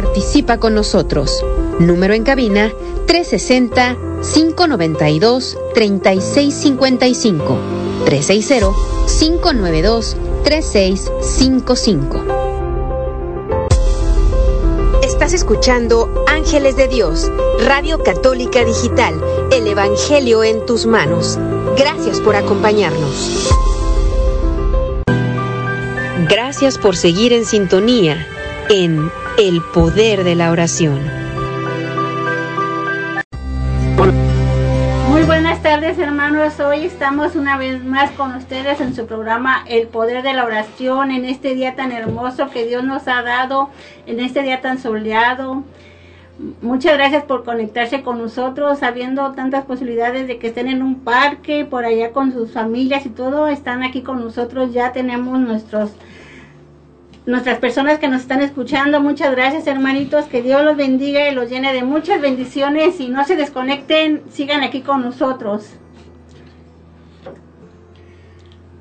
Participa con nosotros. Número en cabina 360-592-3655. 360-592-3655. Estás escuchando Ángeles de Dios, Radio Católica Digital, el Evangelio en tus manos. Gracias por acompañarnos. Gracias por seguir en sintonía en El Poder de la Oración. Muy buenas tardes hermanos, hoy estamos una vez más con ustedes en su programa El Poder de la Oración, en este día tan hermoso que Dios nos ha dado, en este día tan soleado. Muchas gracias por conectarse con nosotros, sabiendo tantas posibilidades de que estén en un parque, por allá con sus familias y todo, están aquí con nosotros, ya tenemos nuestros nuestras personas que nos están escuchando. Muchas gracias, hermanitos. Que Dios los bendiga y los llene de muchas bendiciones. Y no se desconecten, sigan aquí con nosotros.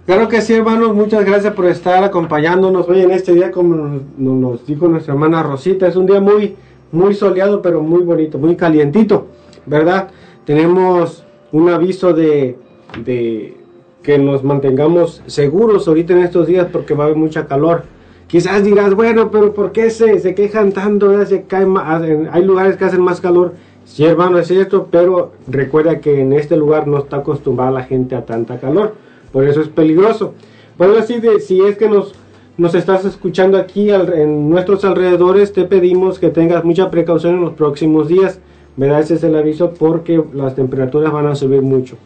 Claro que sí, hermanos. Muchas gracias por estar acompañándonos hoy en este día, como nos, dijo nuestra hermana Rosita. Es un día muy, muy soleado, pero muy bonito, muy calientito, ¿verdad? Tenemos un aviso de, de que nos mantengamos seguros ahorita en estos días porque va a haber mucha calor. Quizás dirás, bueno, pero ¿por qué se, se quejan tanto? Se cae hay lugares que hacen más calor. Sí, hermano, es cierto, pero recuerda que en este lugar no está acostumbrada la gente a tanta calor. Por eso es peligroso. Bueno, así de, si es que nos, nos estás escuchando aquí en nuestros alrededores, te pedimos que tengas mucha precaución en los próximos días. ¿Verdad? Ese es el aviso porque las temperaturas van a subir mucho.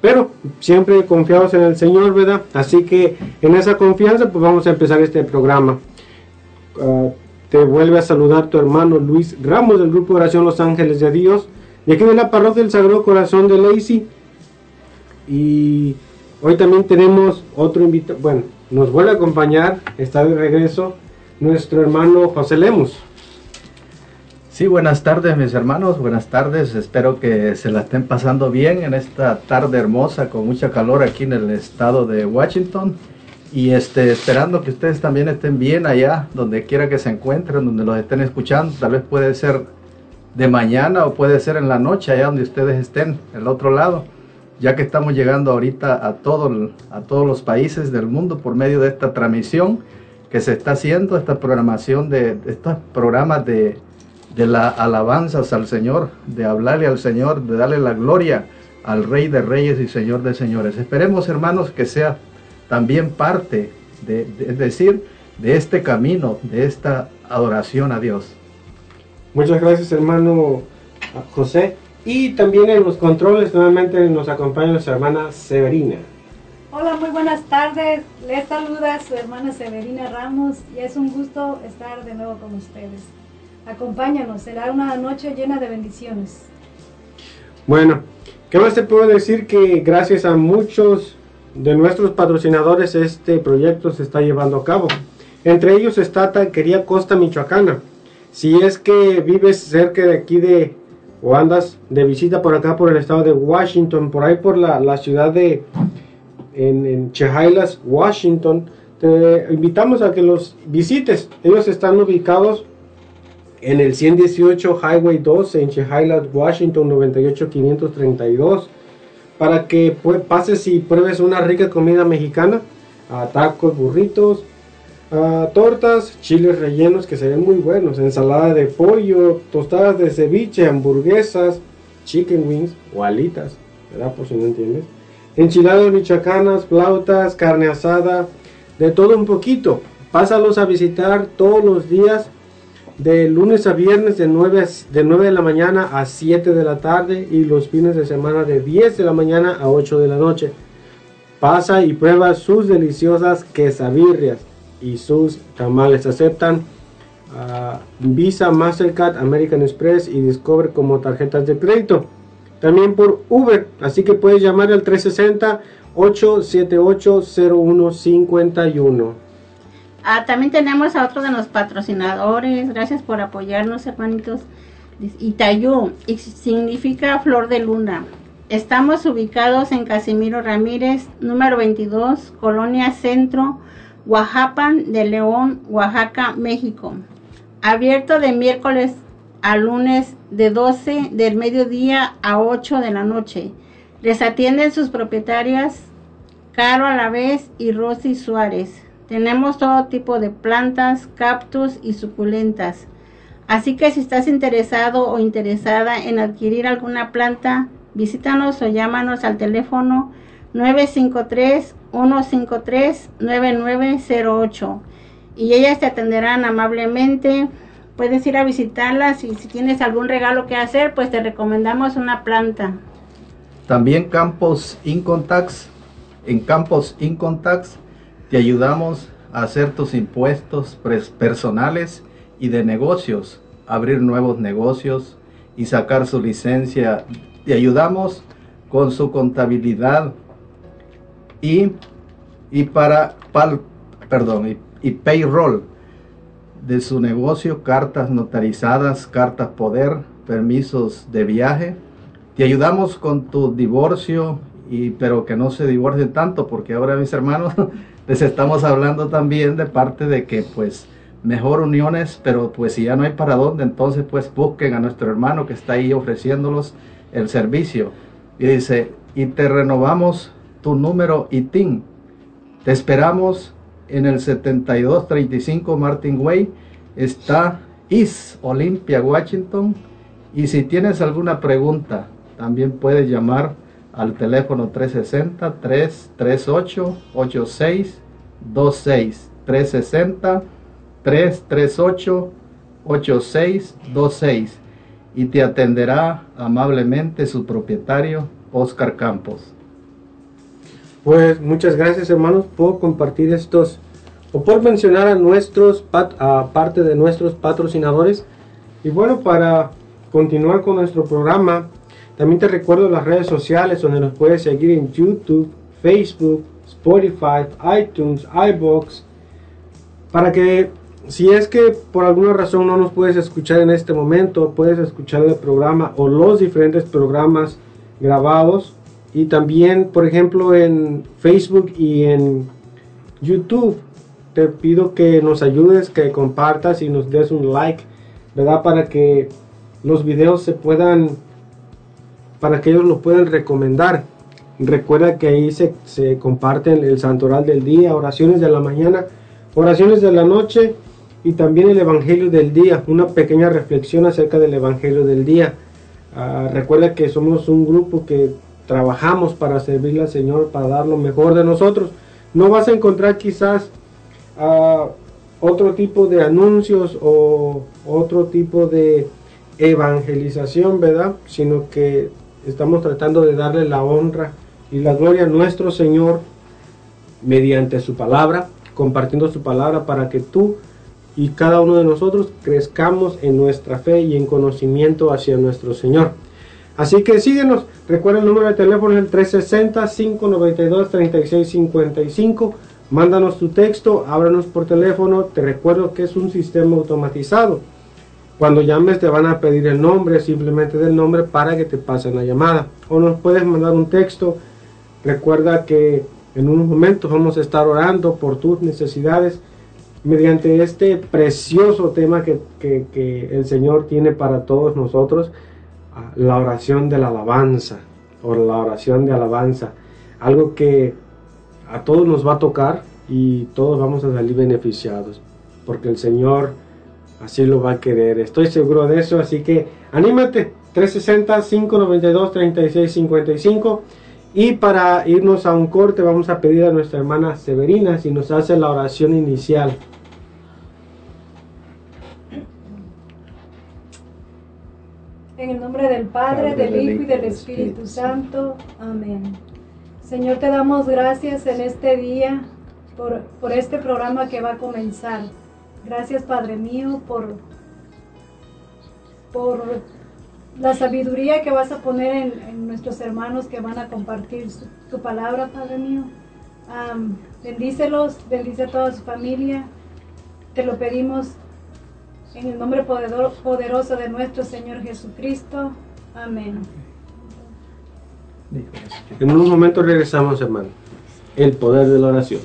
Pero siempre confiados en el Señor, ¿verdad? Así que en esa confianza pues vamos a empezar este programa. Ah, te vuelve a saludar tu hermano Luis Ramos del Grupo de Oración Los Ángeles de Dios. Y aquí en la parroquia del Sagrado Corazón de Lacey. Y hoy también tenemos otro invitado. Bueno, nos vuelve a acompañar, está de regreso, nuestro hermano José Lemos. Sí, buenas tardes mis hermanos, buenas tardes. Espero que se la estén pasando bien en esta tarde hermosa con mucha calor aquí en el estado de Washington. Y este, esperando que ustedes también estén bien allá, donde quiera que se encuentren, donde los estén escuchando. Tal vez puede ser de mañana o puede ser en la noche, allá donde ustedes estén, el otro lado. Ya que estamos llegando ahorita a, todo, a todos los países del mundo por medio de esta transmisión que se está haciendo, esta programación de estos programas de de la alabanzas al Señor, de hablarle al Señor, de darle la gloria al Rey de Reyes y Señor de Señores. Esperemos, hermanos, que sea también parte, de, es decir, de este camino, de esta adoración a Dios. Muchas gracias, hermano José. Y también en los controles nuevamente nos acompaña nuestra hermana Severina. Hola, muy buenas tardes. Les saluda su hermana Severina Ramos y es un gusto estar de nuevo con ustedes. Acompáñanos, será una noche llena de bendiciones. Bueno, ¿qué más te puedo decir? Que gracias a muchos de nuestros patrocinadores este proyecto se está llevando a cabo. Entre ellos está Tanquería Costa Michoacana. Si es que vives cerca de aquí de o andas de visita por acá por el estado de Washington, por ahí por la, ciudad de en, Washington, te invitamos a que los visites. Ellos están ubicados en el 118 Highway 2 en Chehalis, Washington 98532 para que pases y pruebes una rica comida mexicana, tacos, burritos, tortas, chiles rellenos que se muy buenos, ensalada de pollo, tostadas de ceviche, hamburguesas, chicken wings o alitas, ¿verdad? Por si no entiendes. Enchiladas michoacanas, flautas, carne asada, de todo un poquito. Pásalos a visitar todos los días de lunes a viernes de 9, de 9 de la mañana a 7 de la tarde y los fines de semana de 10 de la mañana a 8 de la noche. Pasa y prueba sus deliciosas quesabirrias y sus tamales. Aceptan ah, Visa, Mastercard, American Express y Discover como tarjetas de crédito. También por Uber, así que puedes llamar al 360 878 0151. Ah, también tenemos a otro de los patrocinadores. Gracias por apoyarnos, hermanitos. Itayú, significa flor de luna. Estamos ubicados en Casimiro Ramírez, número 22, Colonia Centro, Oaxaca de León, Oaxaca, México. abierto de miércoles a lunes de 12 del mediodía a 8 de la noche. Les atienden sus propietarias Caro a la vez y Rosy Suárez. Tenemos todo tipo de plantas, cactus y suculentas. Así que si estás interesado o interesada en adquirir alguna planta, visítanos o llámanos al teléfono 953-153-9908 y ellas te atenderán amablemente. Puedes ir a visitarlas y si tienes algún regalo que hacer, pues te recomendamos una planta. También Campos Incontax. En Campos Incontax te ayudamos a hacer tus impuestos personales y de negocios, abrir nuevos negocios y sacar su licencia. Te ayudamos con su contabilidad y, y para, y, y payroll de su negocio, cartas notarizadas, cartas poder, permisos de viaje. Te ayudamos con tu divorcio, y, pero que no se divorcien tanto, porque ahora mis hermanos les estamos hablando también de parte de que pues mejor uniones, pero pues si ya no hay para dónde, entonces pues busquen a nuestro hermano que está ahí ofreciéndolos el servicio. Y dice, y te renovamos tu número ITIN. Te esperamos en el 7235 Martin Way. Está East Olympia, Washington. Y si tienes alguna pregunta, también puedes llamar al teléfono 360-338-8626. 360-338-8626. Y te atenderá amablemente su propietario, Oscar Campos. Pues muchas gracias hermanos por compartir estos o por mencionar a nuestros parte de nuestros patrocinadores. Y bueno, para continuar con nuestro programa, también te recuerdo las redes sociales donde nos puedes seguir en YouTube, Facebook, Spotify, iTunes, iBox, para que si es que por alguna razón no nos puedes escuchar en este momento, puedes escuchar el programa o los diferentes programas grabados y también, por ejemplo, en Facebook y en YouTube. Te pido que nos ayudes, que compartas y nos des un like, ¿verdad? Para que los videos se puedan, para que ellos los puedan recomendar. Recuerda que ahí se, se comparten el santoral del día, oraciones de la mañana, oraciones de la noche y también el Evangelio del día, una pequeña reflexión acerca del Evangelio del día. Ah, recuerda que somos un grupo que trabajamos para servirle al Señor, para dar lo mejor de nosotros. No vas a encontrar quizás ah, otro tipo de anuncios o otro tipo de evangelización, ¿verdad? Sino que estamos tratando de darle la honra y la gloria a nuestro Señor mediante su palabra, compartiendo su palabra para que tú y cada uno de nosotros crezcamos en nuestra fe y en conocimiento hacia nuestro Señor. Así que síguenos. Recuerda el número de teléfono es el 360-592-3655. Mándanos tu texto, ábranos por teléfono. Te recuerdo que es un sistema automatizado. Cuando llames te van a pedir el nombre, simplemente del nombre para que te pasen la llamada. O nos puedes mandar un texto. Recuerda que en unos momentos vamos a estar orando por tus necesidades mediante este precioso tema que, que el Señor tiene para todos nosotros la oración de la alabanza o la oración de alabanza, algo que a todos nos va a tocar y todos vamos a salir beneficiados, porque el Señor así lo va a querer. Estoy seguro de eso, así que anímate. 360 592 3655 y para irnos a un corte vamos a pedir a nuestra hermana Severina si nos hace la oración inicial. En el nombre del Padre, del Hijo y del Espíritu Santo. Amén. Señor, te damos gracias en este día por, por este programa que va a comenzar. Gracias, Padre mío, por, por la sabiduría que vas a poner en, nuestros hermanos que van a compartir tu palabra, Padre mío. bendícelos, bendice a toda su familia. Te lo pedimos en el nombre poderoso de nuestro Señor Jesucristo. Amén. En un momento regresamos, hermano. El poder de la oración.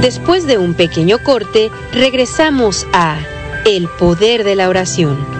Después de un pequeño corte, regresamos a El Poder de la Oración.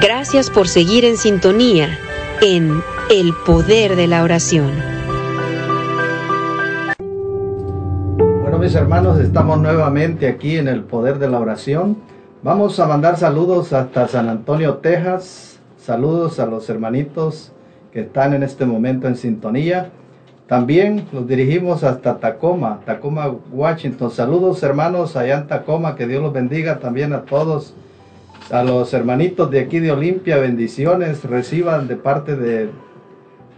Gracias por seguir en sintonía en El Poder de la Oración. Bueno, mis hermanos, estamos nuevamente aquí en El Poder de la Oración. Vamos a mandar saludos hasta San Antonio, Texas. Saludos a los hermanitos que están en este momento en sintonía. También nos dirigimos hasta Tacoma, Tacoma, Washington. Saludos hermanos allá en Tacoma, que Dios los bendiga también a todos a los hermanitos de aquí de Olimpia, bendiciones, reciban de parte de,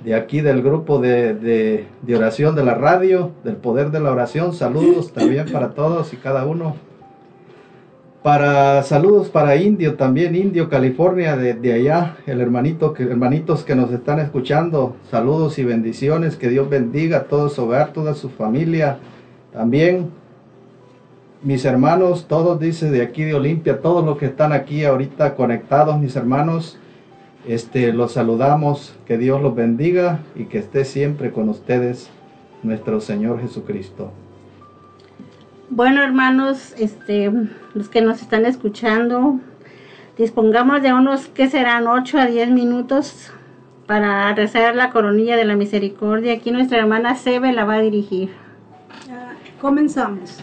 de aquí del grupo de, de, oración de la radio, del poder de la oración, saludos también para todos y cada uno. Para saludos para Indio también, Indio, California, de, de allá, el hermanito, que, hermanitos que nos están escuchando, saludos y bendiciones, que Dios bendiga a todo su hogar, toda su familia. También mis hermanos, todos dice de aquí de Olimpia, todos los que están aquí ahorita conectados, mis hermanos, este, los saludamos, que Dios los bendiga y que esté siempre con ustedes nuestro Señor Jesucristo. Bueno, hermanos, este, los que nos están escuchando, dispongamos de unos que serán 8 a 10 minutos para rezar la coronilla de la misericordia. Aquí nuestra hermana Sebe la va a dirigir. Ah, comenzamos.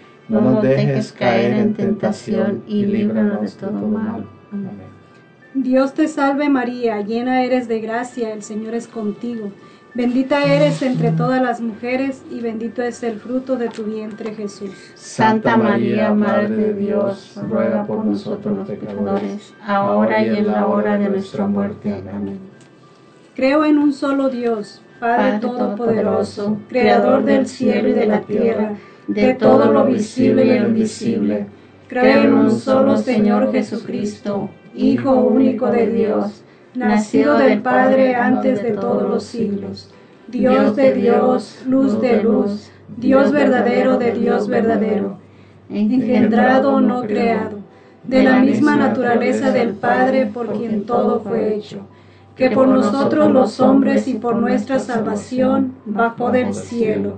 No nos dejes caer en tentación y líbranos de todo mal. Amén. Dios te salve María, llena eres de gracia, el Señor es contigo. Bendita eres entre todas las mujeres y bendito es el fruto de tu vientre Jesús. Santa María, Madre de Dios, ruega por nosotros los pecadores, ahora y en la hora de nuestra muerte. Amén. Creo en un solo Dios, Padre Todopoderoso, Creador del cielo y de la tierra, de todo lo visible y lo invisible. Creo en un solo Señor Jesucristo, Hijo único de Dios nacido del Padre antes de todos los siglos, Dios de Dios, luz de luz, Dios verdadero de Dios verdadero, engendrado no creado, de la misma naturaleza del Padre por quien todo fue hecho, que por nosotros los hombres y por nuestra salvación bajó del cielo,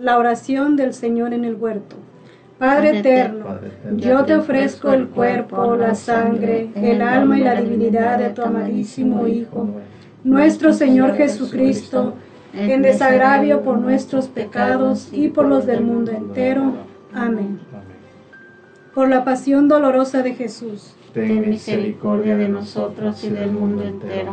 La oración del Señor en el huerto. Padre eterno, yo te ofrezco el cuerpo, la sangre, el alma y la divinidad de tu amadísimo Hijo, nuestro Señor Jesucristo, en desagravio por nuestros pecados y por los del mundo entero. Amén. Por la pasión dolorosa de Jesús. Ten misericordia de nosotros y del mundo entero.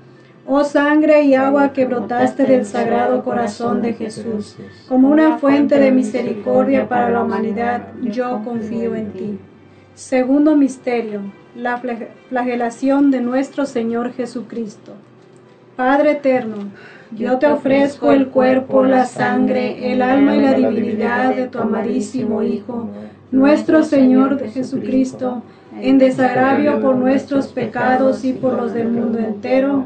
Oh sangre y agua que brotaste del sagrado corazón de Jesús, como una fuente de misericordia para la humanidad, yo confío en ti. Segundo misterio, la flagelación de nuestro Señor Jesucristo. Padre eterno, yo te ofrezco el cuerpo, la sangre, el alma y la divinidad de tu amadísimo Hijo, nuestro Señor Jesucristo, en desagravio por nuestros pecados y por los del mundo entero.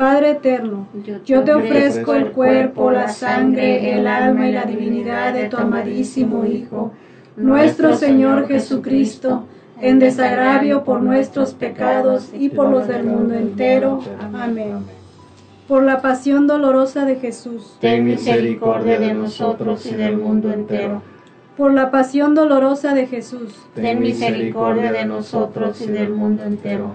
Padre eterno, yo te ofrezco el cuerpo, la sangre, el alma y la divinidad de tu amadísimo Hijo, nuestro Señor Jesucristo, en desagravio por nuestros pecados y por los del mundo entero. Amén. Por la pasión dolorosa de Jesús. Ten misericordia de nosotros y del mundo entero. Por la pasión dolorosa de Jesús. Ten misericordia de nosotros y del mundo entero.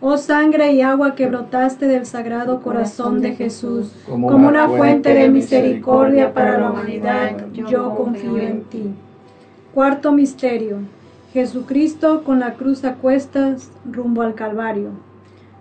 Oh sangre y agua que brotaste del sagrado corazón de Jesús, como una fuente de misericordia para la humanidad, yo confío en ti. Cuarto misterio. Jesucristo con la cruz a cuestas rumbo al Calvario.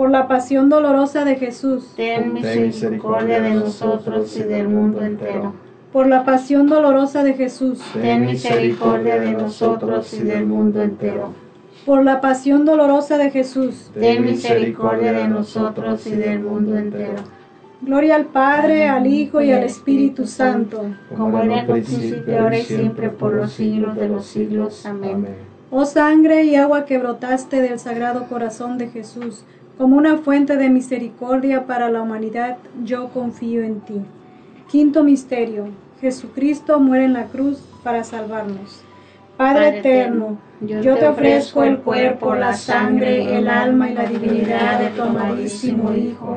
por la pasión dolorosa de Jesús. Ten misericordia de nosotros y del mundo entero. Por la pasión dolorosa de Jesús. Ten misericordia de nosotros y del mundo entero. Por la pasión dolorosa de Jesús. Ten misericordia de nosotros y del mundo entero. Gloria al Padre, al Hijo y al Espíritu Santo. Como en el principio, ahora y siempre, por los siglos de los siglos. Amén. Oh sangre y agua que brotaste del sagrado corazón de Jesús como una fuente de misericordia para la humanidad, yo confío en ti. Quinto misterio. Jesucristo muere en la cruz para salvarnos. Padre, eterno, yo, te ofrezco el cuerpo, la sangre, el alma y la divinidad de tu amadísimo Hijo,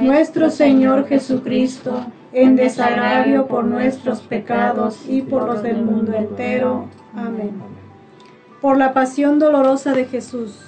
nuestro Señor Jesucristo, en desagravio por nuestros pecados y por los del mundo entero. Amén. Por la pasión dolorosa de Jesús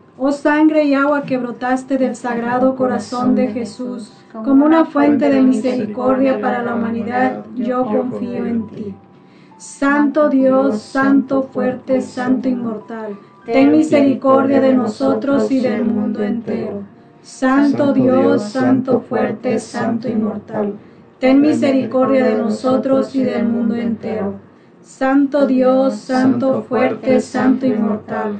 Oh sangre y agua que brotaste del sagrado corazón de Jesús, como una fuente de misericordia para la humanidad, yo confío en ti. Santo Dios, Santo fuerte, Santo inmortal, ten misericordia de nosotros y del mundo entero. Santo Dios, Santo fuerte, Santo inmortal, ten misericordia de nosotros y del mundo entero. Santo Dios, Santo fuerte, Santo inmortal,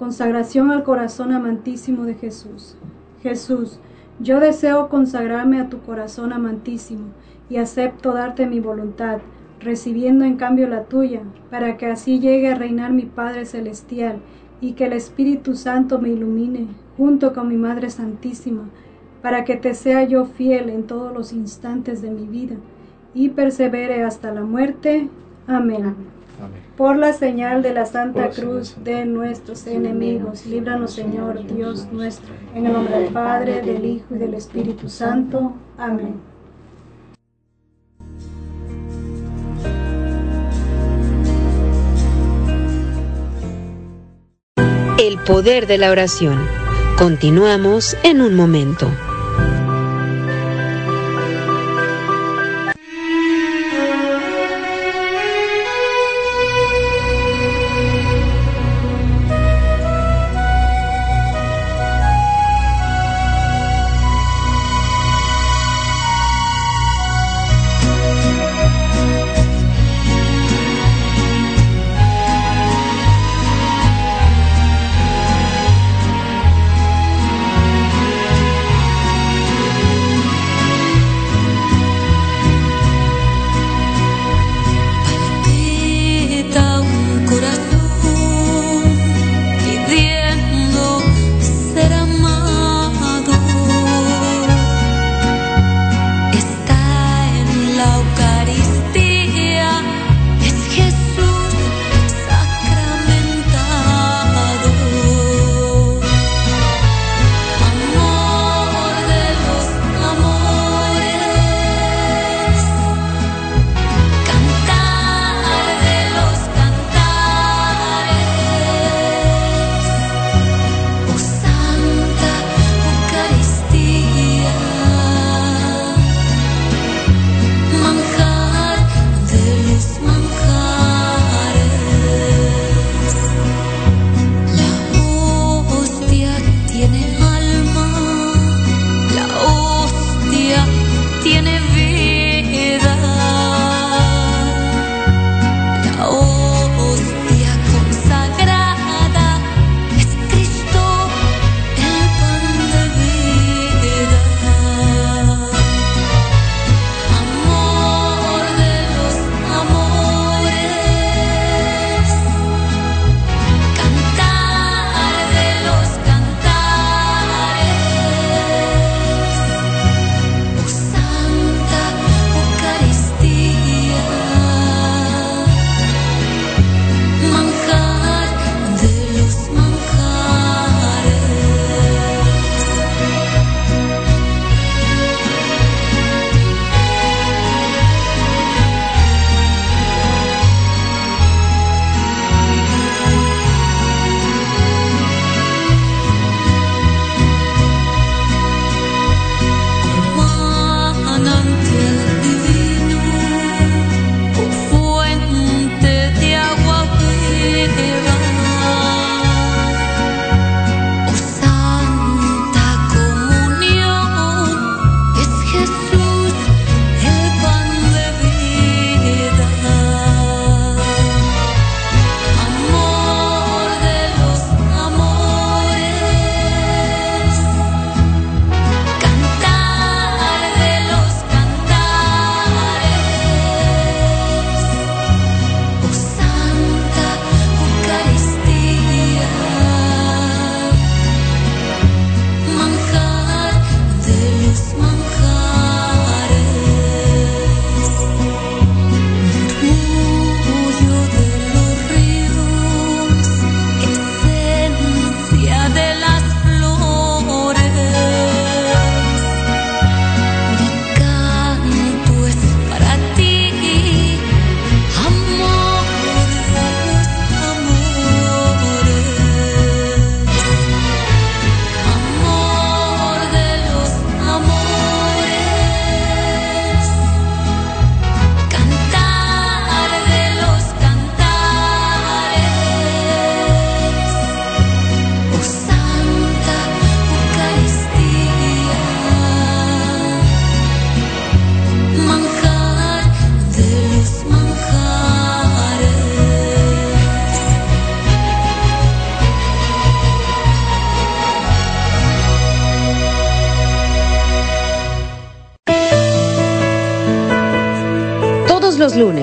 Consagración al corazón amantísimo de Jesús. Jesús, yo deseo consagrarme a tu corazón amantísimo y acepto darte mi voluntad, recibiendo en cambio la tuya, para que así llegue a reinar mi Padre Celestial y que el Espíritu Santo me ilumine junto con mi Madre Santísima, para que te sea yo fiel en todos los instantes de mi vida y persevere hasta la muerte. Amén. Amén. Por la señal de la Santa Cruz de nuestros enemigos, líbranos Señor Dios nuestro, en el nombre del Padre, del Hijo y del Espíritu Santo. Amén. El poder de la oración. Continuamos en un momento.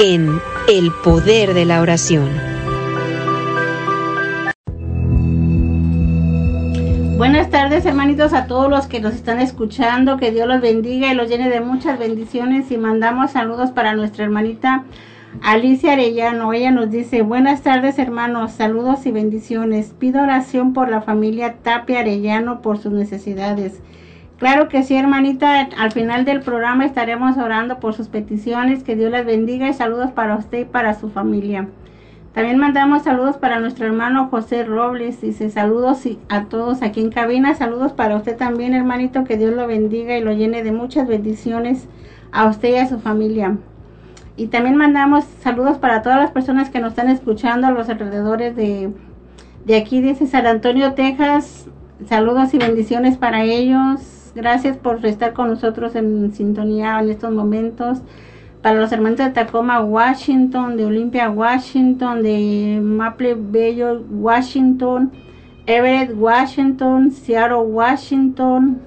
en El Poder de la Oración. Buenas tardes hermanitos a todos los que nos están escuchando, que Dios los bendiga y los llene de muchas bendiciones y mandamos saludos para nuestra hermanita Alicia Arellano. Ella nos dice, buenas tardes hermanos, saludos y bendiciones. Pido oración por la familia Tapia Arellano por sus necesidades. Claro que sí, hermanita. Al final del programa estaremos orando por sus peticiones. Que Dios las bendiga y saludos para usted y para su familia. También mandamos saludos para nuestro hermano José Robles. Dice saludos a todos aquí en cabina. Saludos para usted también, hermanito. Que Dios lo bendiga y lo llene de muchas bendiciones a usted y a su familia. Y también mandamos saludos para todas las personas que nos están escuchando a los alrededores de, de aquí, dice San Antonio, Texas. Saludos y bendiciones para ellos Gracias por estar con nosotros en sintonía en estos momentos. Para los hermanos de Tacoma, Washington, de Olympia, Washington, de Maple Bello, Washington, Everett, Washington, Seattle, Washington,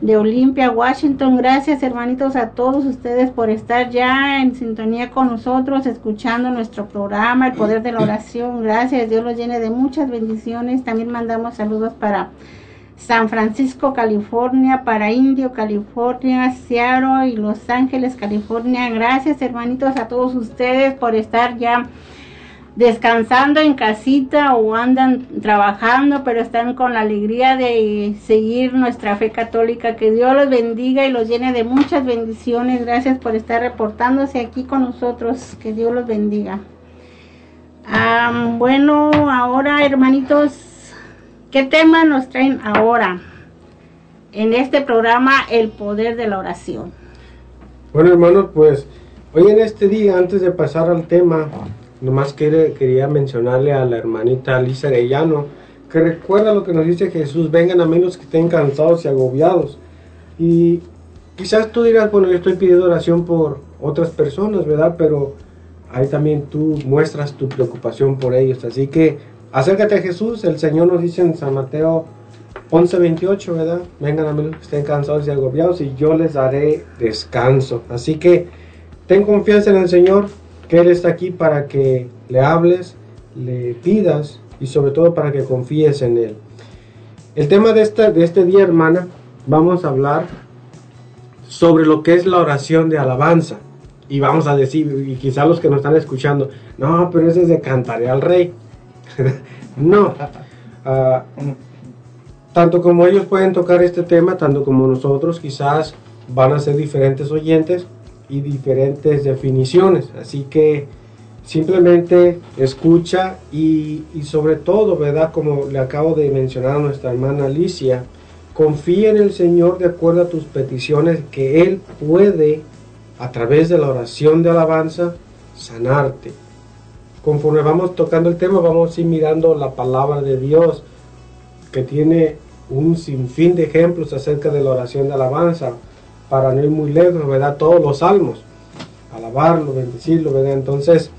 de Olympia, Washington. Gracias, hermanitos, a todos ustedes por estar ya en sintonía con nosotros, escuchando nuestro programa, el poder de la oración. Gracias, Dios los llene de muchas bendiciones. También mandamos saludos para San Francisco, California, para Indio, California, Seattle y Los Ángeles, California. Gracias hermanitos a todos ustedes por estar ya descansando en casita o andan trabajando, pero están con la alegría de seguir nuestra fe católica. Que Dios los bendiga y los llene de muchas bendiciones. Gracias por estar reportándose aquí con nosotros. Que Dios los bendiga. bueno, ahora hermanitos ¿Qué tema nos traen ahora en este programa El Poder de la Oración? Bueno, hermanos, pues hoy en este día, antes de pasar al tema, nomás quería mencionarle a la hermanita Alicia Arellano que recuerda lo que nos dice Jesús, vengan a menos que estén cansados y agobiados. Y quizás tú digas, bueno, yo estoy pidiendo oración por otras personas, ¿verdad? Pero ahí también tú muestras tu preocupación por ellos. Así que Acércate a Jesús, el Señor nos dice en San Mateo 11:28, ¿verdad? Vengan a mí que estén cansados y agobiados y yo les daré descanso. Así que ten confianza en el Señor, que Él está aquí para que le hables, le pidas y sobre todo para que confíes en Él. El tema de este, de este día, hermana, vamos a hablar sobre lo que es la oración de alabanza. Y vamos a decir, y quizás los que nos están escuchando, no, pero ese es de cantaré al rey. No. Ah, tanto como ellos pueden tocar este tema, tanto como nosotros, quizás van a ser diferentes oyentes y diferentes definiciones. Así que simplemente escucha y, y, sobre todo, ¿verdad? Como le acabo de mencionar a nuestra hermana Alicia, confía en el Señor de acuerdo a tus peticiones, que Él puede, a través de la oración de alabanza, sanarte conforme vamos tocando el tema, vamos a ir mirando la palabra de Dios, que tiene un sinfín de ejemplos acerca de la oración de alabanza, para no ir muy lejos, ¿verdad? Todos los salmos, alabarlo, bendecirlo, ¿verdad? Entonces,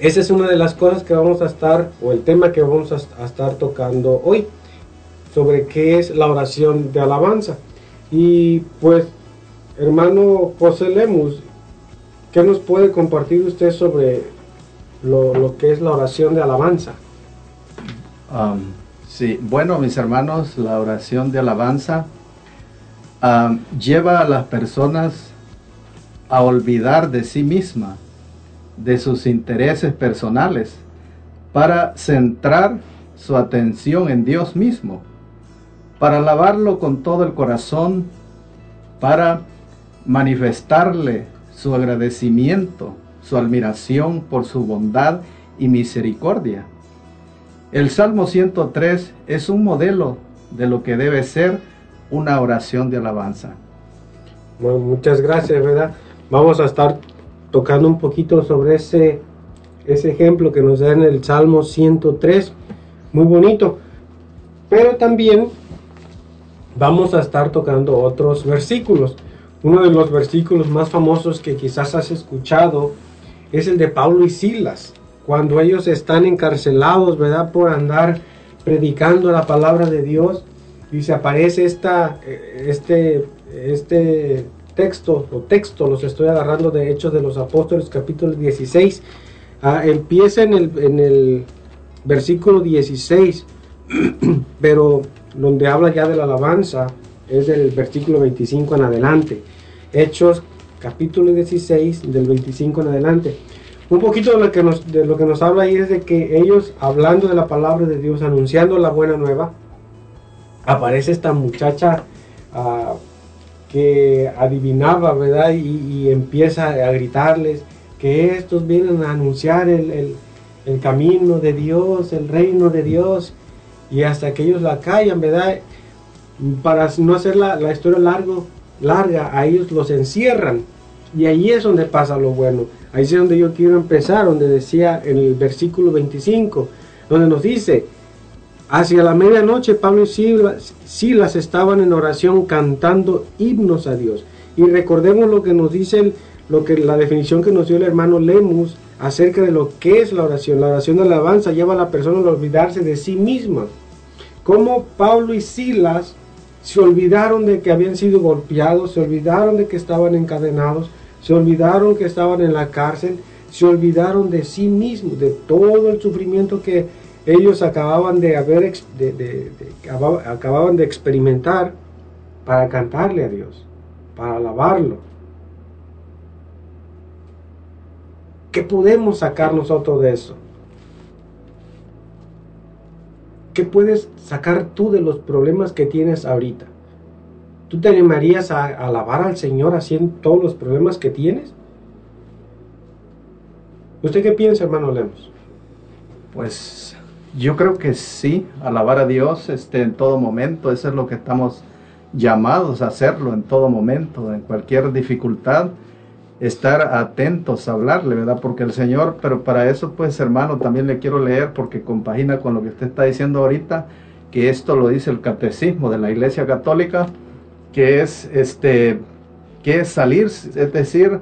esa es una de las cosas que vamos a estar, o el tema que vamos a, estar tocando hoy, sobre qué es la oración de alabanza. Y pues, hermano José Lemus, ¿qué nos puede compartir usted sobre lo, que es la oración de alabanza. Um, sí, bueno, mis hermanos, la oración de alabanza um, lleva a las personas a olvidar de sí misma de sus intereses personales para centrar su atención en Dios mismo, para alabarlo con todo el corazón, para manifestarle su agradecimiento, su admiración por su bondad y misericordia. El Salmo 103 es un modelo de lo que debe ser una oración de alabanza. Bueno, muchas gracias, ¿verdad? Vamos a estar tocando un poquito sobre ese, ese ejemplo que nos da en el Salmo 103. Muy bonito. Pero también vamos a estar tocando otros versículos. Uno de los versículos más famosos que quizás has escuchado es el de Pablo y Silas, cuando ellos están encarcelados, ¿verdad? Por andar predicando la palabra de Dios y se aparece esta, este, este texto o texto, los estoy agarrando de Hechos de los Apóstoles capítulo 16, ah, empieza en el, en el versículo 16, pero donde habla ya de la alabanza es del versículo 25 en adelante. Hechos capítulo 16 del 25 en adelante. Un poquito de lo, que nos, de lo que nos habla ahí es de que ellos, hablando de la palabra de Dios, anunciando la buena nueva, aparece esta muchacha uh, que adivinaba, ¿verdad? Y, empieza a gritarles que estos vienen a anunciar el, el, el, camino de Dios, el reino de Dios, y hasta que ellos la callan, ¿verdad? Para no hacer la, la historia largo, larga, a ellos los encierran. Y ahí es donde pasa lo bueno. Ahí es donde yo quiero empezar, donde decía en el versículo 25, donde nos dice, hacia la medianoche Pablo y Silas, Silas estaban en oración cantando himnos a Dios. Y recordemos lo que nos dice, lo que, la definición que nos dio el hermano Lemus acerca de lo que es la oración. La oración de alabanza lleva a la persona a olvidarse de sí misma. Como Pablo y Silas se olvidaron de que habían sido golpeados, se olvidaron de que estaban encadenados, se olvidaron que estaban en la cárcel, se olvidaron de sí mismos, de todo el sufrimiento que ellos acababan de haber acababan de experimentar para cantarle a Dios, para alabarlo. ¿Qué podemos sacar nosotros de eso? ¿Qué puedes sacar tú de los problemas que tienes ahorita? ¿Tú te animarías a, alabar al Señor haciendo todos los problemas que tienes? ¿Usted qué piensa, hermano Lemos? Pues yo creo que sí, alabar a Dios este, en todo momento, eso es lo que estamos llamados a hacerlo en todo momento, en cualquier dificultad estar atentos a hablarle, ¿verdad? Porque el Señor, pero para eso pues hermano, también le quiero leer porque compagina con lo que usted está diciendo ahorita, que esto lo dice el catecismo de la Iglesia Católica, que es este que es salir, es decir,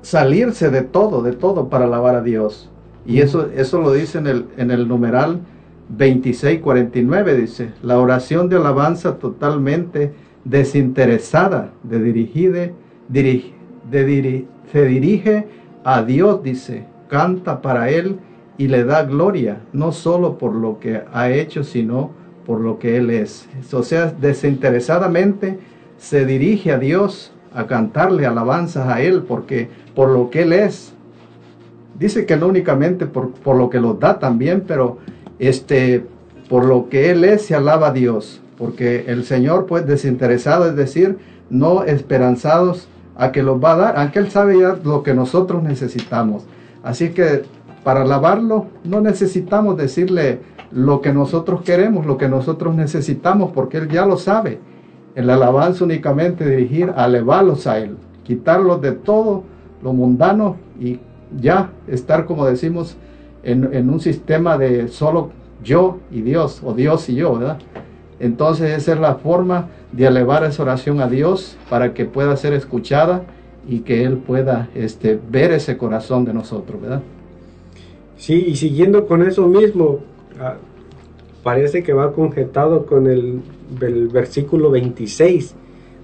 salirse de todo, de todo para alabar a Dios. Y eso, eso lo dice en el, en el numeral 2649, dice, la oración de alabanza totalmente desinteresada, de dirigida, dirige, de se dirige a Dios, dice, canta para Él y le da gloria, no solo por lo que ha hecho, sino por lo que Él es. O sea, desinteresadamente se dirige a Dios a cantarle alabanzas a Él, porque por lo que Él es. Dice que no únicamente por, por lo que los da también, pero este, por lo que Él es se alaba a Dios, porque el Señor pues desinteresado, es decir, no esperanzados a que los va a dar, aunque Él sabe ya lo que nosotros necesitamos. Así que para alabarlo no necesitamos decirle lo que nosotros queremos, lo que nosotros necesitamos, porque Él ya lo sabe. El alabanza únicamente dirigir elevarlos a Él, quitarlos de todo lo mundano y ya estar, como decimos, en, en un sistema de solo yo y Dios, o Dios y yo, ¿verdad? Entonces esa es la forma de elevar esa oración a Dios para que pueda ser escuchada y que Él pueda este, ver ese corazón de nosotros, ¿verdad? Sí, y siguiendo con eso mismo, ah, parece que va conjetado con el, el, versículo 26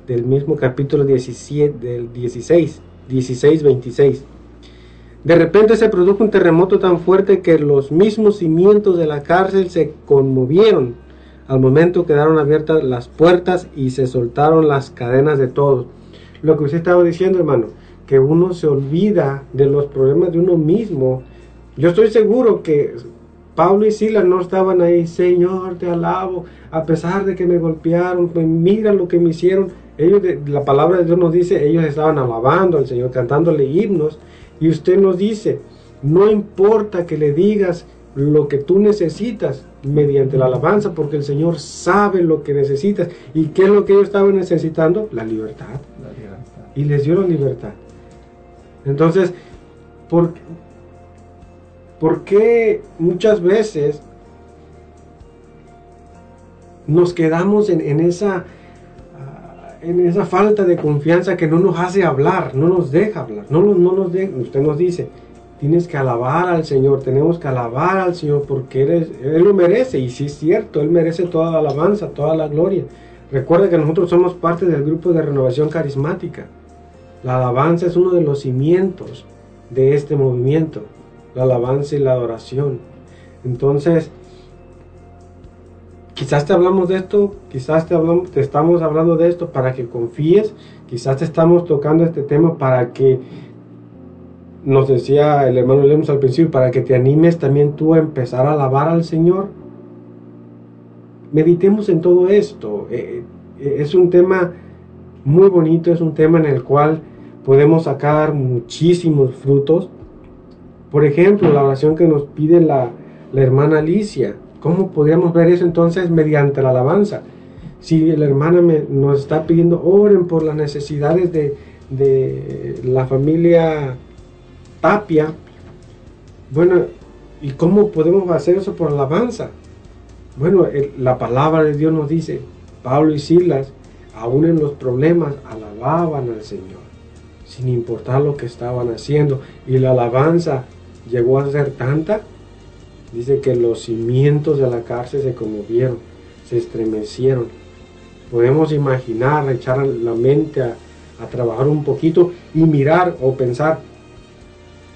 del mismo capítulo 17, del 16, 16, 26. De repente se produjo un terremoto tan fuerte que los mismos cimientos de la cárcel se conmovieron al momento quedaron abiertas las puertas y se soltaron las cadenas de todos. Lo que usted estaba diciendo, hermano, que uno se olvida de los problemas de uno mismo. Yo estoy seguro que Pablo y Silas no estaban ahí, Señor, te alabo, a pesar de que me golpearon, pues mira lo que me hicieron. Ellos, la palabra de Dios nos dice, ellos estaban alabando al Señor, cantándole himnos, y usted nos dice, no importa que le digas lo que tú necesitas mediante la alabanza, porque el Señor sabe lo que necesitas. ¿Y qué es lo que ellos estaban necesitando? La libertad. La libertad. Y les dio la libertad. Entonces, ¿por, ¿por qué muchas veces nos quedamos en, esa en esa falta de confianza que no nos hace hablar, no nos deja hablar, no, no nos deja, usted nos dice, tienes que alabar al Señor, tenemos que alabar al Señor porque él lo merece, y sí es cierto, Él merece toda la alabanza, toda la gloria. Recuerda que nosotros somos parte del grupo de renovación carismática. La alabanza es uno de los cimientos de este movimiento, la alabanza y la adoración. Entonces, quizás te hablamos de esto, quizás te, hablamos, te estamos hablando de esto para que confíes, quizás te estamos tocando este tema para que, nos decía el hermano Lemos al principio, para que te animes también tú a empezar a alabar al Señor. Meditemos en todo esto. Eh, eh, es un tema muy bonito, es un tema en el cual podemos sacar muchísimos frutos. Por ejemplo, la oración que nos pide la, hermana Alicia. ¿Cómo podríamos ver eso entonces mediante la alabanza? Si la hermana nos está pidiendo, oren por las necesidades de, la familia Tapia. Bueno, ¿y cómo podemos hacer eso por alabanza? Bueno, la palabra de Dios nos dice, Pablo y Silas, aún en los problemas, alababan al Señor sin importar lo que estaban haciendo. Y la alabanza llegó a ser tanta, dice que los cimientos de la cárcel se conmovieron, se estremecieron. Podemos imaginar, echar la mente a, trabajar un poquito y mirar o pensar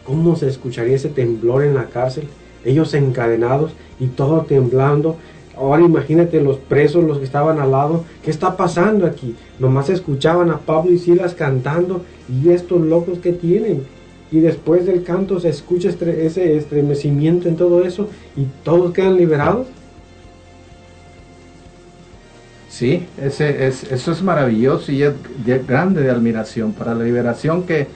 cómo se escucharía ese temblor en la cárcel, ellos encadenados y todo temblando, Ahora imagínate los presos, los que estaban al lado, ¿qué está pasando aquí? Nomás escuchaban a Pablo y Silas cantando y estos locos que tienen. Y después del canto se escucha ese estremecimiento en todo eso y todos quedan liberados. Sí, ese, es, eso es maravilloso y es, grande de admiración para la liberación que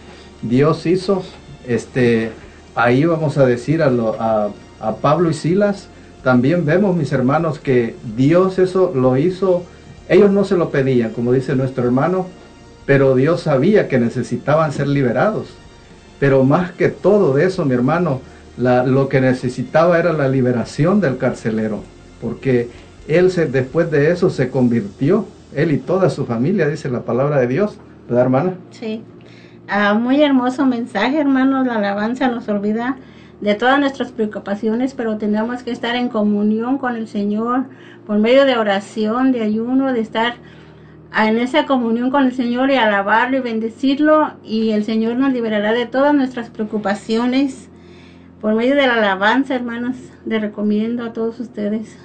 Dios hizo. Este, ahí vamos a decir a, a, a Pablo y Silas, también vemos, mis hermanos, que Dios eso lo hizo, ellos no se lo pedían, como dice nuestro hermano, pero Dios sabía que necesitaban ser liberados. Pero más que todo de eso, mi hermano, lo que necesitaba era la liberación del carcelero, porque él se, después de eso se convirtió, él y toda su familia, dice la palabra de Dios, ¿verdad hermana? Sí. Ah, muy hermoso mensaje, hermanos, la alabanza nos olvida de todas nuestras preocupaciones, pero tenemos que estar en comunión con el Señor por medio de oración, de ayuno, de estar en esa comunión con el Señor y alabarlo y bendecirlo y el Señor nos liberará de todas nuestras preocupaciones por medio de la alabanza, hermanos. Le recomiendo a todos ustedes.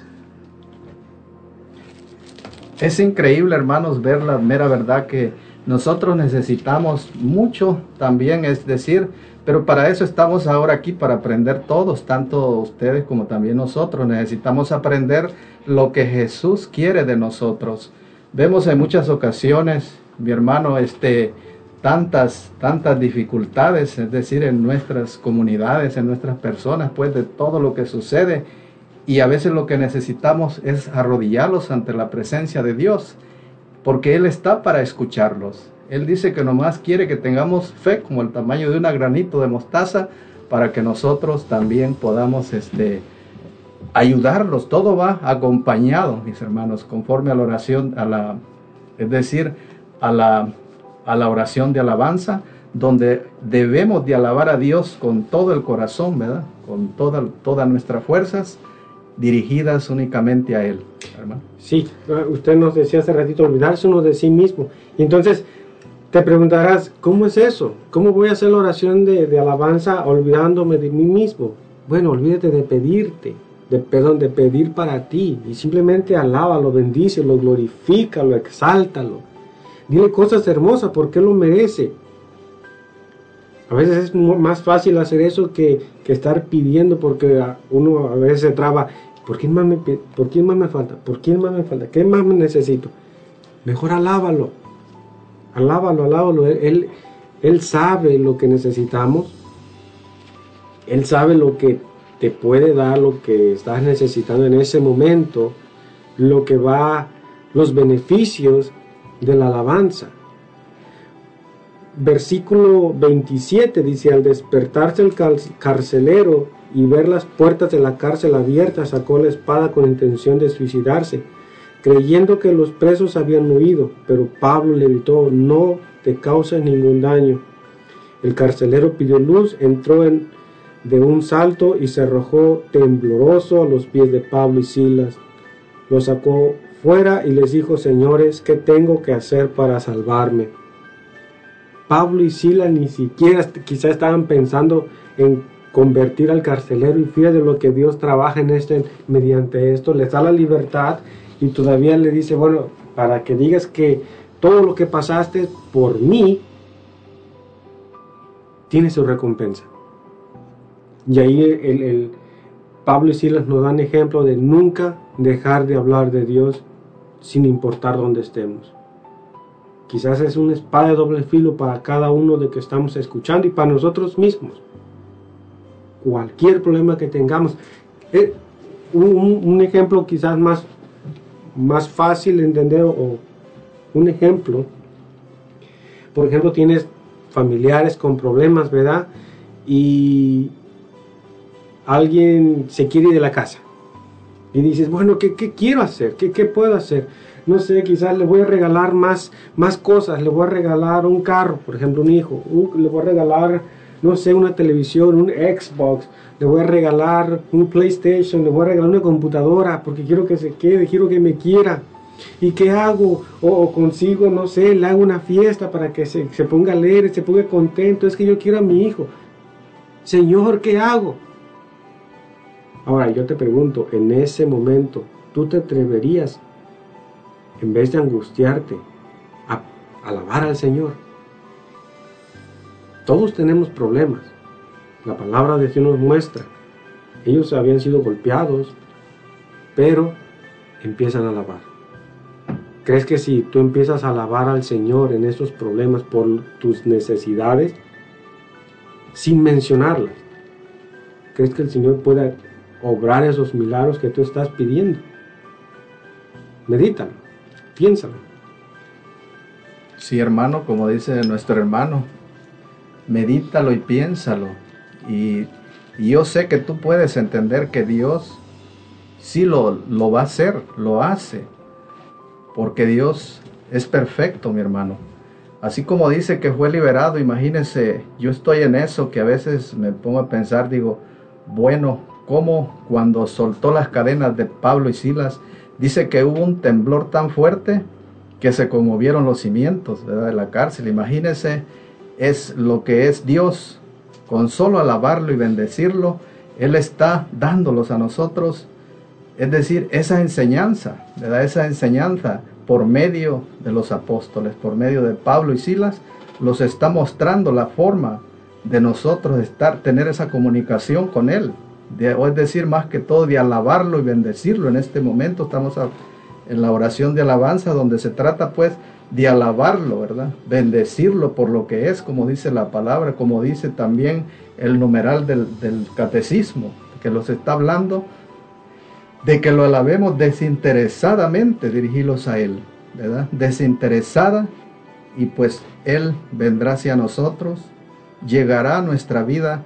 Es increíble, hermanos, ver la mera verdad que nosotros necesitamos mucho también, es decir, pero para eso estamos ahora aquí, para aprender todos, tanto ustedes como también nosotros. Necesitamos aprender lo que Jesús quiere de nosotros. Vemos en muchas ocasiones, mi hermano, este, tantas, tantas dificultades, es decir, en nuestras comunidades, en nuestras personas, pues de todo lo que sucede. Y a veces lo que necesitamos es arrodillarlos ante la presencia de Dios, porque Él está para escucharlos. Él dice que nomás quiere que tengamos fe como el tamaño de una granito de mostaza para que nosotros también podamos este, ayudarlos. Todo va acompañado, mis hermanos, conforme a la oración, a la, es decir, a la, a la oración de alabanza, donde debemos de alabar a Dios con todo el corazón, ¿verdad? Con toda, todas nuestras fuerzas dirigidas únicamente a Él, hermano. Sí, usted nos decía hace ratito, olvidarse uno de sí mismo. Entonces, te preguntarás, ¿cómo es eso? ¿Cómo voy a hacer la oración de, alabanza olvidándome de mí mismo? Bueno, olvídate de pedirte, de, perdón, de pedir para ti y simplemente alábalo, bendícelo, glorifícalo, exáltalo. Dile cosas hermosas porque lo merece. A veces es más fácil hacer eso que, estar pidiendo porque uno a veces se traba. ¿Por quién, más me, ¿Por más me falta? ¿Por quién más me falta? ¿Qué más me necesito? Mejor alábalo. Alábalo, alábalo. Él, él sabe lo que necesitamos. Él sabe lo que te puede dar, lo que estás necesitando en ese momento. Lo que va, los beneficios de la alabanza versículo 27 dice, al despertarse el carcelero y ver las puertas de la cárcel abiertas, sacó la espada con intención de suicidarse, creyendo que los presos habían huido, pero Pablo le gritó, no te causa ningún daño. El carcelero pidió luz, entró en, de un salto y se arrojó tembloroso a los pies de Pablo y Silas. Lo sacó fuera y les dijo, señores, ¿qué tengo que hacer para salvarme? Pablo y Sila ni siquiera quizá estaban pensando en convertir al carcelero y fíjate de lo que Dios trabaja en este mediante esto, les da la libertad y todavía le dice, bueno, para que digas que todo lo que pasaste por mí tiene su recompensa. Y ahí el, Pablo y Silas nos dan ejemplo de nunca dejar de hablar de Dios sin importar dónde estemos. Quizás es una espada de doble filo para cada uno de que estamos escuchando y para nosotros mismos. Cualquier problema que tengamos. Eh, un, ejemplo quizás más, más fácil de entender o un ejemplo. Por ejemplo, tienes familiares con problemas, ¿verdad? Y alguien se quiere ir de la casa. Y dices, bueno, ¿qué, quiero hacer? ¿Qué, ¿Qué puedo hacer? no sé, quizás le voy a regalar más, más cosas, le voy a regalar un carro, por ejemplo, un hijo, le voy a regalar, no sé, una televisión, un Xbox, le voy a regalar un PlayStation, le voy a regalar una computadora, porque quiero que se quede, quiero que me quiera. ¿Y qué hago? O, consigo, no sé, le hago una fiesta para que se, se ponga alegre, se ponga contento. Es que yo quiero a mi hijo. Señor, ¿qué hago? Ahora yo te pregunto, en ese momento, ¿tú te atreverías en vez de angustiarte, a alabar al Señor. Todos tenemos problemas. La palabra de Dios nos muestra. Ellos habían sido golpeados, pero empiezan a alabar. ¿Crees que si tú empiezas a alabar al Señor en estos problemas por tus necesidades, sin mencionarlas, crees que el Señor pueda obrar esos milagros que tú estás pidiendo? Medítalo. Piénsalo. Sí, hermano, como dice nuestro hermano, medítalo y piénsalo. Y, yo sé que tú puedes entender que Dios sí lo, lo va a hacer, lo hace. Porque Dios es perfecto, mi hermano. Así como dice que fue liberado, imagínese, yo estoy en eso que a veces me pongo a pensar, digo, bueno, ¿cómo cuando soltó las cadenas de Pablo y Silas, Dice que hubo un temblor tan fuerte que se conmovieron los cimientos de la cárcel. Imagínense, es lo que es Dios. Con solo alabarlo y bendecirlo, Él está dándolos a nosotros. Es decir, esa enseñanza, esa enseñanza por medio de los apóstoles, por medio de Pablo y Silas, los está mostrando la forma de nosotros estar, tener esa comunicación con Él o es decir, más que todo de alabarlo y bendecirlo. En este momento estamos en la oración de alabanza donde se trata pues de alabarlo, ¿verdad? Bendecirlo por lo que es, como dice la palabra, como dice también el numeral del, del catecismo, que los está hablando de que lo alabemos desinteresadamente, dirigirlos a Él, ¿verdad? Desinteresada y pues Él vendrá hacia nosotros, llegará a nuestra vida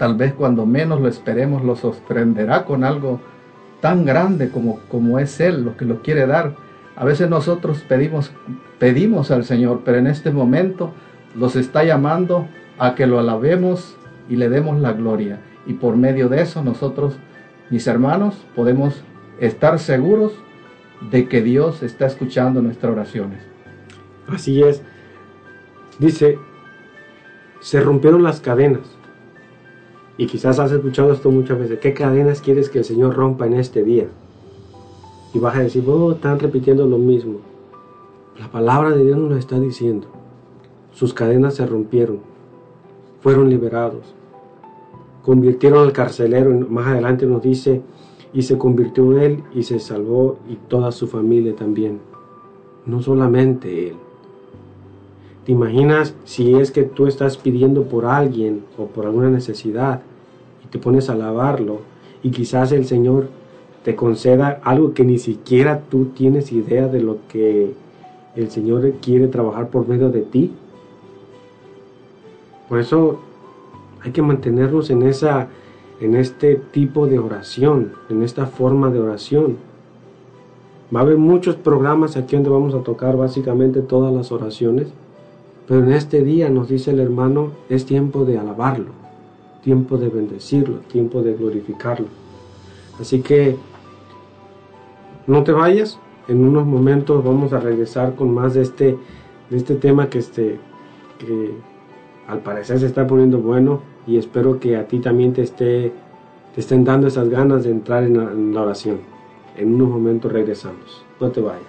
tal vez cuando menos lo esperemos, lo sorprenderá con algo tan grande como, como es Él, lo que lo quiere dar. A veces nosotros pedimos, pedimos al Señor, pero en este momento los está llamando a que lo alabemos y le demos la gloria. Y por medio de eso nosotros, mis hermanos, podemos estar seguros de que Dios está escuchando nuestras oraciones. Así es. Dice, se rompieron las cadenas. Y quizás has escuchado esto muchas veces. ¿Qué cadenas quieres que el Señor rompa en este día? Y vas a decir, oh, están repitiendo lo mismo. La palabra de Dios nos lo está diciendo. Sus cadenas se rompieron. fueron liberados. Convirtieron al carcelero, más adelante nos dice, y se convirtió él y se salvó y toda su familia también. No solamente él. ¿Te imaginas si es que tú estás pidiendo por alguien o por alguna necesidad te pones a alabarlo y quizás el Señor te conceda algo que ni siquiera tú tienes idea de lo que el Señor quiere trabajar por medio de ti? Por eso hay que mantenernos en esa en este tipo de oración, en esta forma de oración. Va a haber muchos programas aquí donde vamos a tocar básicamente todas las oraciones, pero en este día nos dice el hermano, es tiempo de alabarlo, tiempo de bendecirlo, tiempo de glorificarlo. Así que no te vayas, en unos momentos vamos a regresar con más de este, de este tema que, este, que al parecer se está poniendo bueno y espero que a ti también te, esté, te estén dando esas ganas de entrar en la, en la oración. En unos momentos regresamos. No te vayas.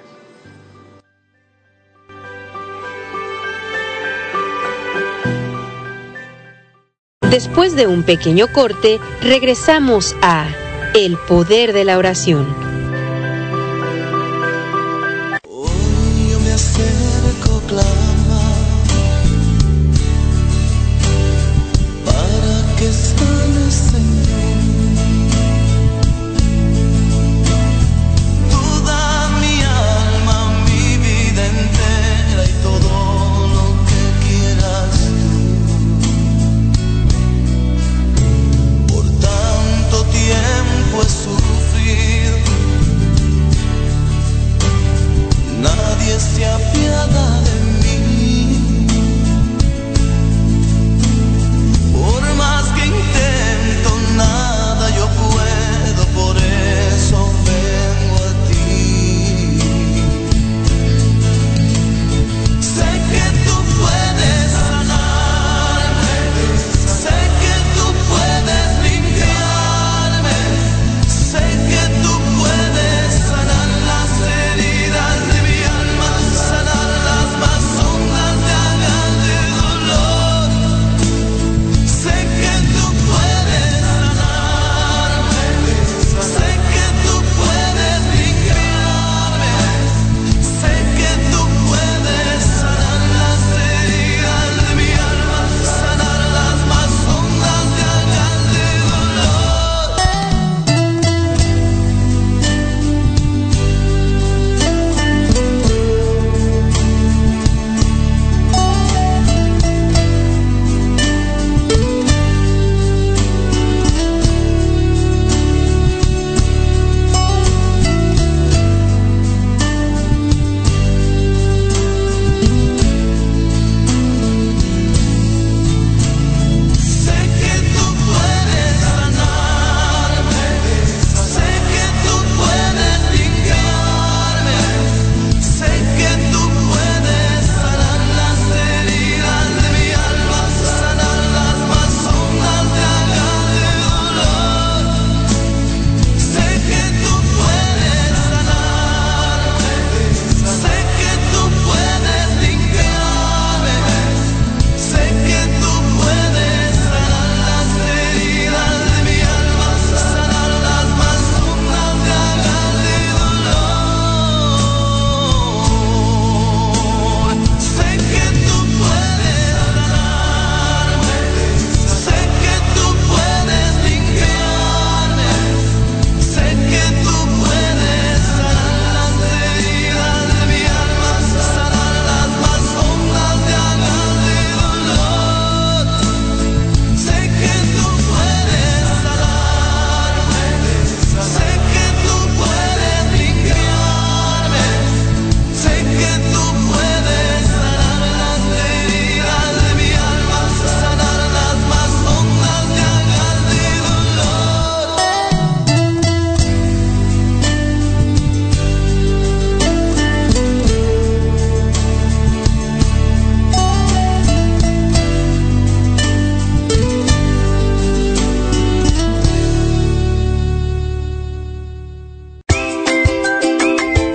Después de un pequeño corte, regresamos a El Poder de la Oración.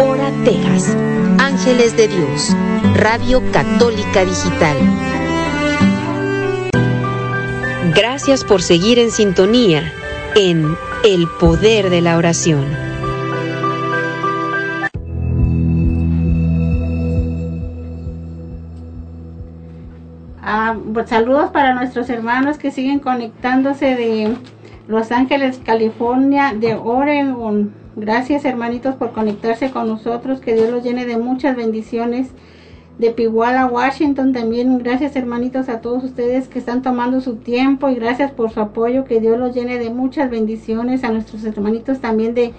hora Texas. Ángeles de Dios, Radio Católica Digital. Gracias por seguir en sintonía en El Poder de la Oración. Ah, pues, saludos para nuestros hermanos que siguen conectándose de Los Ángeles, California, de Oregon. Gracias hermanitos por conectarse con nosotros. Que Dios los llene de muchas bendiciones. De Piguala, Washington también. Gracias hermanitos a todos ustedes que están tomando su tiempo y gracias por su apoyo. Que Dios los llene de muchas bendiciones. A nuestros hermanitos también de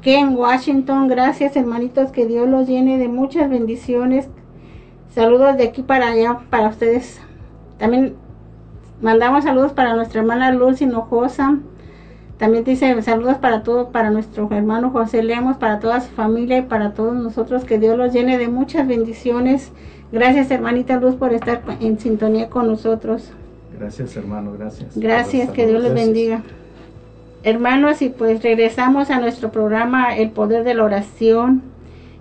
Ken, Washington. Gracias hermanitos. Que Dios los llene de muchas bendiciones. Saludos de aquí para allá para ustedes. También mandamos saludos para nuestra hermana Luz Hinojosa. También dice saludos para todos, para nuestro hermano José Lemos, para toda su familia y para todos nosotros. Que Dios los llene de muchas bendiciones. Gracias, hermanita Luz, por estar en sintonía con nosotros. Gracias, hermano, gracias. Gracias, que Dios les bendiga. Hermanos, y pues regresamos a nuestro programa El Poder de la Oración.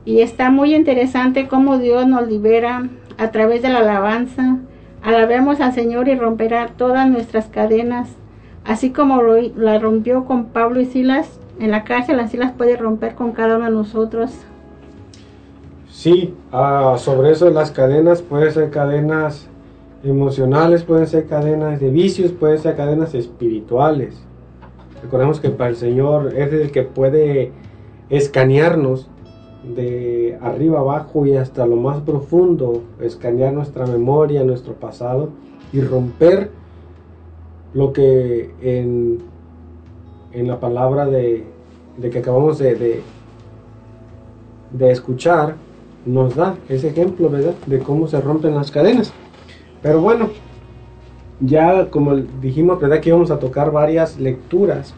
Y está muy interesante cómo Dios nos libera a través de la alabanza. Alabemos al Señor y romperá todas nuestras cadenas. Así como lo, la rompió con Pablo y Silas en la cárcel, así las puede romper con cada uno de nosotros. Sí, ah, sobre eso las cadenas pueden ser cadenas emocionales, pueden ser cadenas de vicios, pueden ser cadenas espirituales. Recordemos que para el Señor es el que puede escanearnos de arriba abajo y hasta lo más profundo, escanear nuestra memoria, nuestro pasado y romper lo que en, en la palabra de, de que acabamos de, de, escuchar nos da ese ejemplo, ¿verdad? De cómo se rompen las cadenas. Pero bueno, ya como dijimos, ¿verdad? Que íbamos a tocar varias lecturas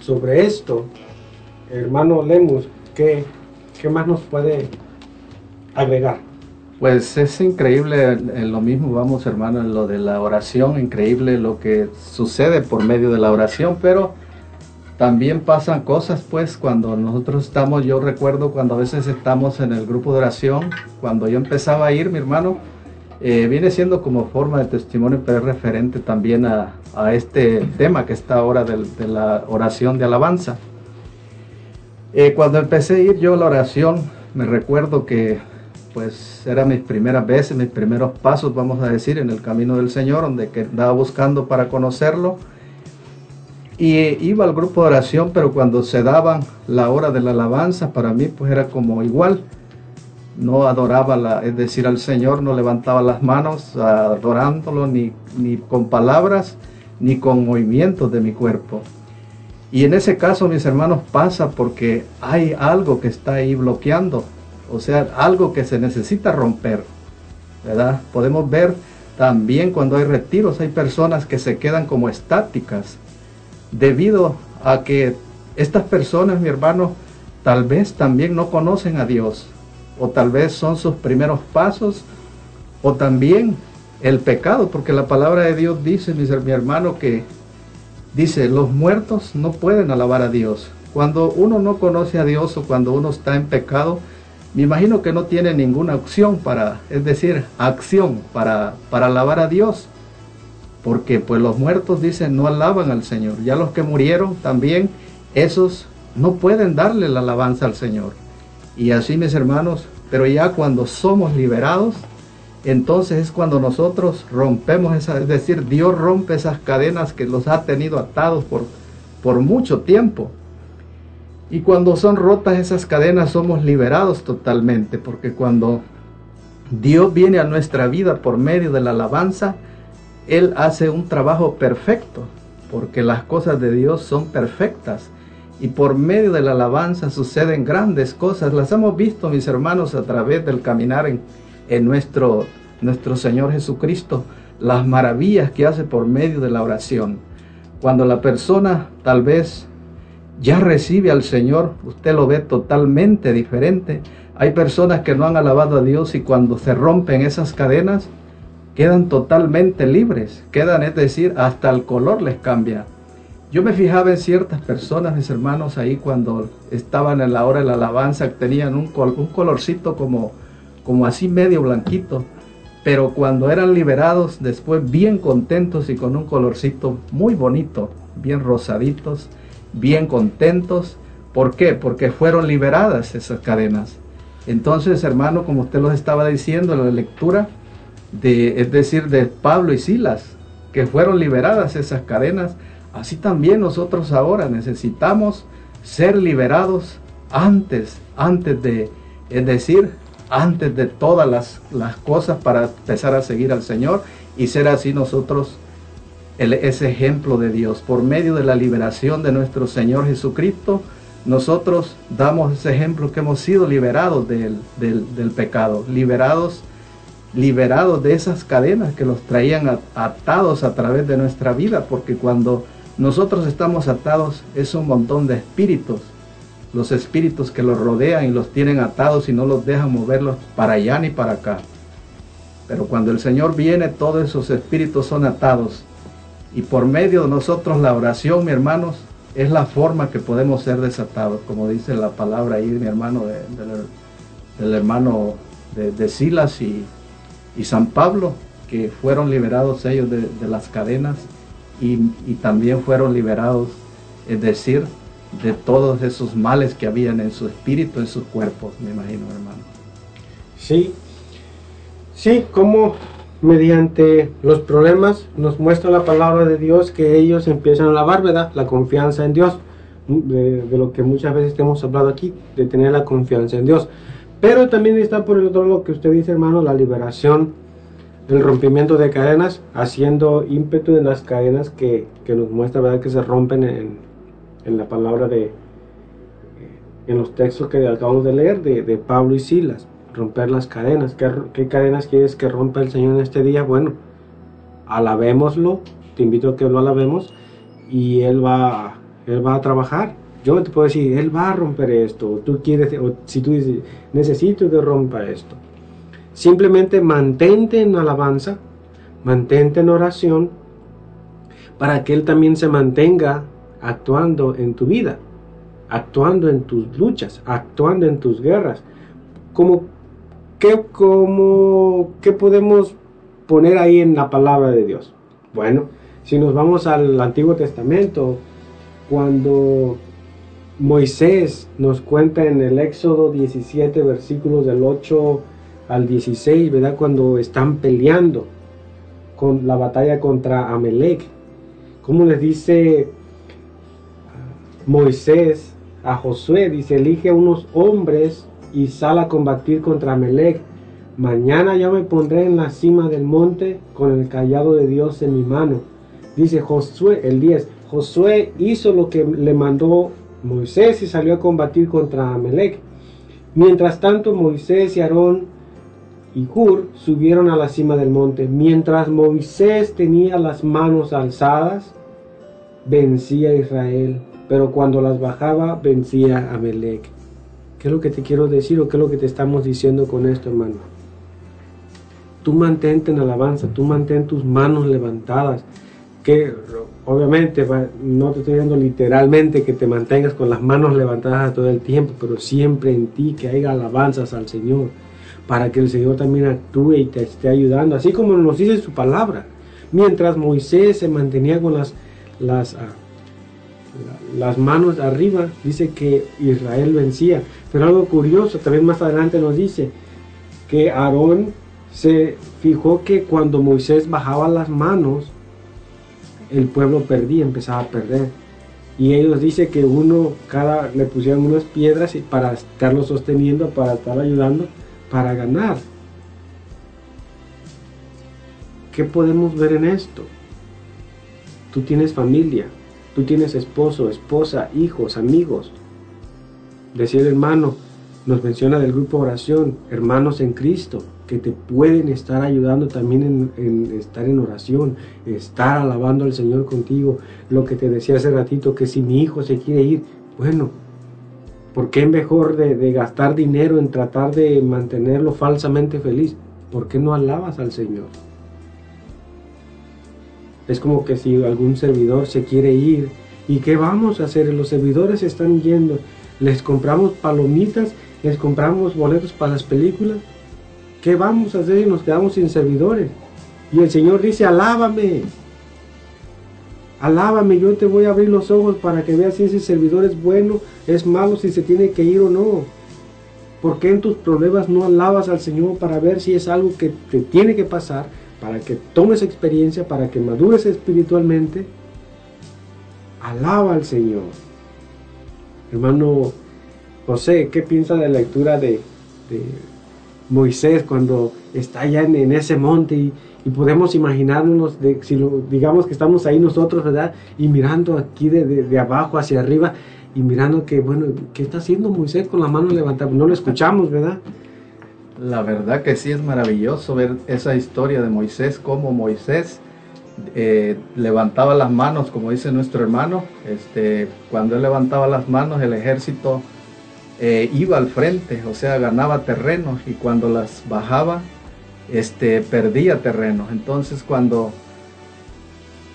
sobre esto. Hermano Lemus, ¿qué, qué más nos puede agregar? Pues es increíble en lo mismo, vamos hermano, en lo de la oración, increíble lo que sucede por medio de la oración, pero también pasan cosas pues cuando nosotros estamos, yo recuerdo cuando a veces estamos en el grupo de oración, cuando yo empezaba a ir, mi hermano, eh, viene siendo como forma de testimonio, pero es referente también a, a este tema que está ahora del- de, la oración de alabanza. Eh, cuando empecé a ir yo a la oración, me recuerdo que pues eran mis primeras veces, mis primeros pasos, vamos a decir, en el camino del Señor, donde que andaba buscando para conocerlo. Y iba al grupo de oración, pero cuando se daba la hora de la alabanza, para mí pues era como igual. No adoraba, la, es decir, al Señor, no levantaba las manos adorándolo ni, ni con palabras, ni con movimientos de mi cuerpo. Y en ese caso, mis hermanos, pasa porque hay algo que está ahí bloqueando, o sea, algo que se necesita romper, ¿verdad? Podemos ver también cuando hay retiros, hay personas que se quedan como estáticas, debido a que estas personas, mi hermano, tal vez también no conocen a Dios, o tal vez son sus primeros pasos, o también el pecado, porque la palabra de Dios dice, mi, hermano, que dice, los muertos no pueden alabar a Dios. Cuando uno no conoce a Dios o cuando uno está en pecado, me imagino que no tiene ninguna opción para, es decir, acción para, para alabar a Dios. Porque pues los muertos dicen no alaban al Señor. Ya los que murieron también, esos no pueden darle la alabanza al Señor. Y así mis hermanos, pero ya cuando somos liberados, entonces es cuando nosotros rompemos esa, es decir, Dios rompe esas cadenas que los ha tenido atados por, por mucho tiempo. Y cuando son rotas esas cadenas somos liberados totalmente, porque cuando Dios viene a nuestra vida por medio de la alabanza, Él hace un trabajo perfecto, porque las cosas de Dios son perfectas. Y por medio de la alabanza suceden grandes cosas. Las hemos visto, mis hermanos, a través del caminar en, en nuestro, nuestro Señor Jesucristo, las maravillas que hace por medio de la oración. Cuando la persona tal vez ya recibe al Señor, usted lo ve totalmente diferente. Hay personas que no han alabado a Dios y cuando se rompen esas cadenas, quedan totalmente libres, quedan, es decir, hasta el color les cambia. Yo me fijaba en ciertas personas, mis hermanos, ahí cuando estaban en la hora de la alabanza, tenían un, col colorcito como, como así medio blanquito, pero cuando eran liberados, después bien contentos y con un colorcito muy bonito, bien rosaditos, bien contentos. ¿Por qué? Porque fueron liberadas esas cadenas. Entonces, hermano, como usted los estaba diciendo en la lectura, de, es decir, de Pablo y Silas, que fueron liberadas esas cadenas, así también nosotros ahora necesitamos ser liberados antes, antes de, es decir, antes de todas las, las cosas para empezar a seguir al Señor y ser así nosotros el, ese ejemplo de Dios. Por medio de la liberación de nuestro Señor Jesucristo, nosotros damos ese ejemplo que hemos sido liberados del, del, del pecado, liberados, liberados de esas cadenas que los traían atados a través de nuestra vida, porque cuando nosotros estamos atados es un montón de espíritus, los espíritus que los rodean y los tienen atados y no los dejan moverlos para allá ni para acá. Pero cuando el Señor viene, todos esos espíritus son atados. Y por medio de nosotros la oración, mi hermanos, es la forma que podemos ser desatados, como dice la palabra ahí, mi hermano, de, de, del hermano de, Silas y, y, San Pablo, que fueron liberados ellos de, de las cadenas y, y, también fueron liberados, es decir, de todos esos males que habían en su espíritu, en sus cuerpos, me imagino, hermano. Sí, sí, como mediante los problemas nos muestra la palabra de Dios que ellos empiezan a alabar, ¿verdad? La confianza en Dios, de, de, lo que muchas veces hemos hablado aquí, de tener la confianza en Dios. Pero también está por el otro lado lo que usted dice, hermano, la liberación, el rompimiento de cadenas, haciendo ímpetu en las cadenas que, que nos muestra, ¿verdad? Que se rompen en, en la palabra de, en los textos que acabamos de leer de, de Pablo y Silas romper las cadenas. ¿Qué, ¿Qué, cadenas quieres que rompa el Señor en este día? Bueno, alabémoslo, te invito a que lo alabemos y Él va, Él va a trabajar. Yo te puedo decir, Él va a romper esto, tú quieres, o si tú dices, necesito que rompa esto. Simplemente mantente en alabanza, mantente en oración, para que Él también se mantenga actuando en tu vida, actuando en tus luchas, actuando en tus guerras. Como ¿Qué, cómo, ¿Qué podemos poner ahí en la palabra de Dios? Bueno, si nos vamos al Antiguo Testamento, cuando Moisés nos cuenta en el Éxodo 17, versículos del 8 al 16, ¿verdad? Cuando están peleando con la batalla contra Amelec. ¿Cómo les dice Moisés a Josué? Dice, elige unos hombres y sal a combatir contra Melec. Mañana yo me pondré en la cima del monte con el callado de Dios en mi mano. Dice Josué, el 10. Josué hizo lo que le mandó Moisés y salió a combatir contra Amelec. Mientras tanto, Moisés y Aarón y Hur subieron a la cima del monte. Mientras Moisés tenía las manos alzadas, vencía a Israel. Pero cuando las bajaba, vencía a Amelec. ¿Qué es lo que te quiero decir o qué es lo que te estamos diciendo con esto, hermano? Tú mantente en alabanza, tú mantén tus manos levantadas. Que obviamente no te estoy diciendo literalmente que te mantengas con las manos levantadas todo el tiempo, pero siempre en ti que haya alabanzas al Señor, para que el Señor también actúe y te esté ayudando, así como nos dice su palabra. Mientras Moisés se mantenía con las, las, las manos arriba, dice que Israel vencía. Pero algo curioso, también más adelante nos dice que Aarón se fijó que cuando Moisés bajaba las manos, el pueblo perdía, empezaba a perder. Y ellos dicen que uno, cada, le pusieron unas piedras para estarlo sosteniendo, para estar ayudando, para ganar. ¿Qué podemos ver en esto? Tú tienes familia, tú tienes esposo, esposa, hijos, amigos. Decía el hermano, nos menciona del grupo oración, hermanos en Cristo, que te pueden estar ayudando también en, estar en oración, estar alabando al Señor contigo. Lo que te decía hace ratito, que si mi hijo se quiere ir, bueno, ¿por qué mejor de gastar dinero en tratar de mantenerlo falsamente feliz? ¿Por qué no alabas al Señor? Es como que si algún servidor se quiere ir, ¿y qué vamos a hacer? Los servidores están yendo, les compramos palomitas, les compramos boletos para las películas. ¿Qué vamos a hacer si nos quedamos sin servidores? Y el Señor dice, alábame. Alábame, yo te voy a abrir los ojos para que veas si ese servidor es bueno, es malo, si se tiene que ir o no. ¿Por qué en tus problemas no alabas al Señor para ver si es algo que te tiene que pasar, para que tomes experiencia, para que madures espiritualmente? Alaba al Señor. Hermano José, ¿qué piensa de la lectura de, Moisés cuando está allá en, ese monte y, podemos imaginarnos, si digamos que estamos ahí nosotros, ¿verdad? Y mirando aquí de, de, de, abajo hacia arriba y mirando que, bueno, ¿qué está haciendo Moisés con la mano levantada? No lo escuchamos, ¿verdad? La verdad que sí es maravilloso ver esa historia de Moisés, cómo Moisés eh, levantaba las manos, como dice nuestro hermano, este, cuando él levantaba las manos el ejército eh, iba al frente, o sea, ganaba terrenos y cuando las bajaba, este, perdía terrenos. Entonces cuando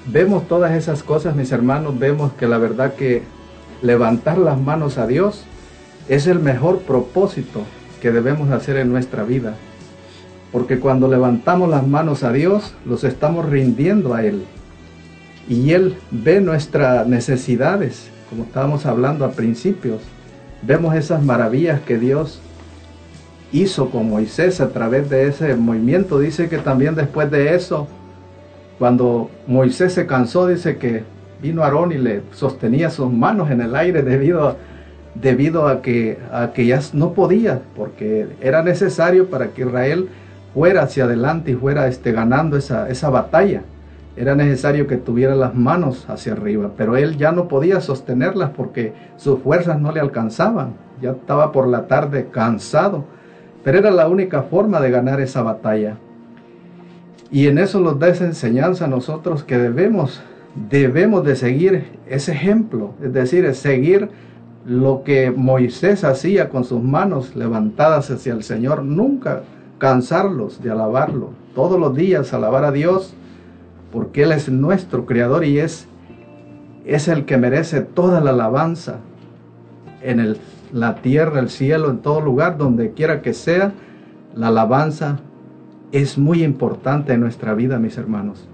vemos todas esas cosas, mis hermanos, vemos que la verdad que levantar las manos a Dios es el mejor propósito que debemos hacer en nuestra vida. Porque cuando levantamos las manos a Dios, los estamos rindiendo a Él. Y Él ve nuestras necesidades, como estábamos hablando a principios. Vemos esas maravillas que Dios hizo con Moisés a través de ese movimiento. Dice que también después de eso, cuando Moisés se cansó, dice que vino Aarón y le sostenía sus manos en el aire debido debido a que, a que ya no podía, porque era necesario para que Israel fuera hacia adelante y fuera este, ganando esa, esa batalla. Era necesario que tuviera las manos hacia arriba, pero él ya no podía sostenerlas porque sus fuerzas no le alcanzaban. Ya estaba por la tarde cansado, pero era la única forma de ganar esa batalla. Y en eso nos da esa enseñanza a nosotros que debemos, debemos de seguir ese ejemplo, es decir, seguir lo que Moisés hacía con sus manos levantadas hacia el Señor, nunca cansarlos de alabarlo, todos los días alabar a Dios, porque Él es nuestro Creador y es, es el que merece toda la alabanza en el, la tierra, el cielo, en todo lugar, donde quiera que sea, la alabanza es muy importante en nuestra vida, mis hermanos.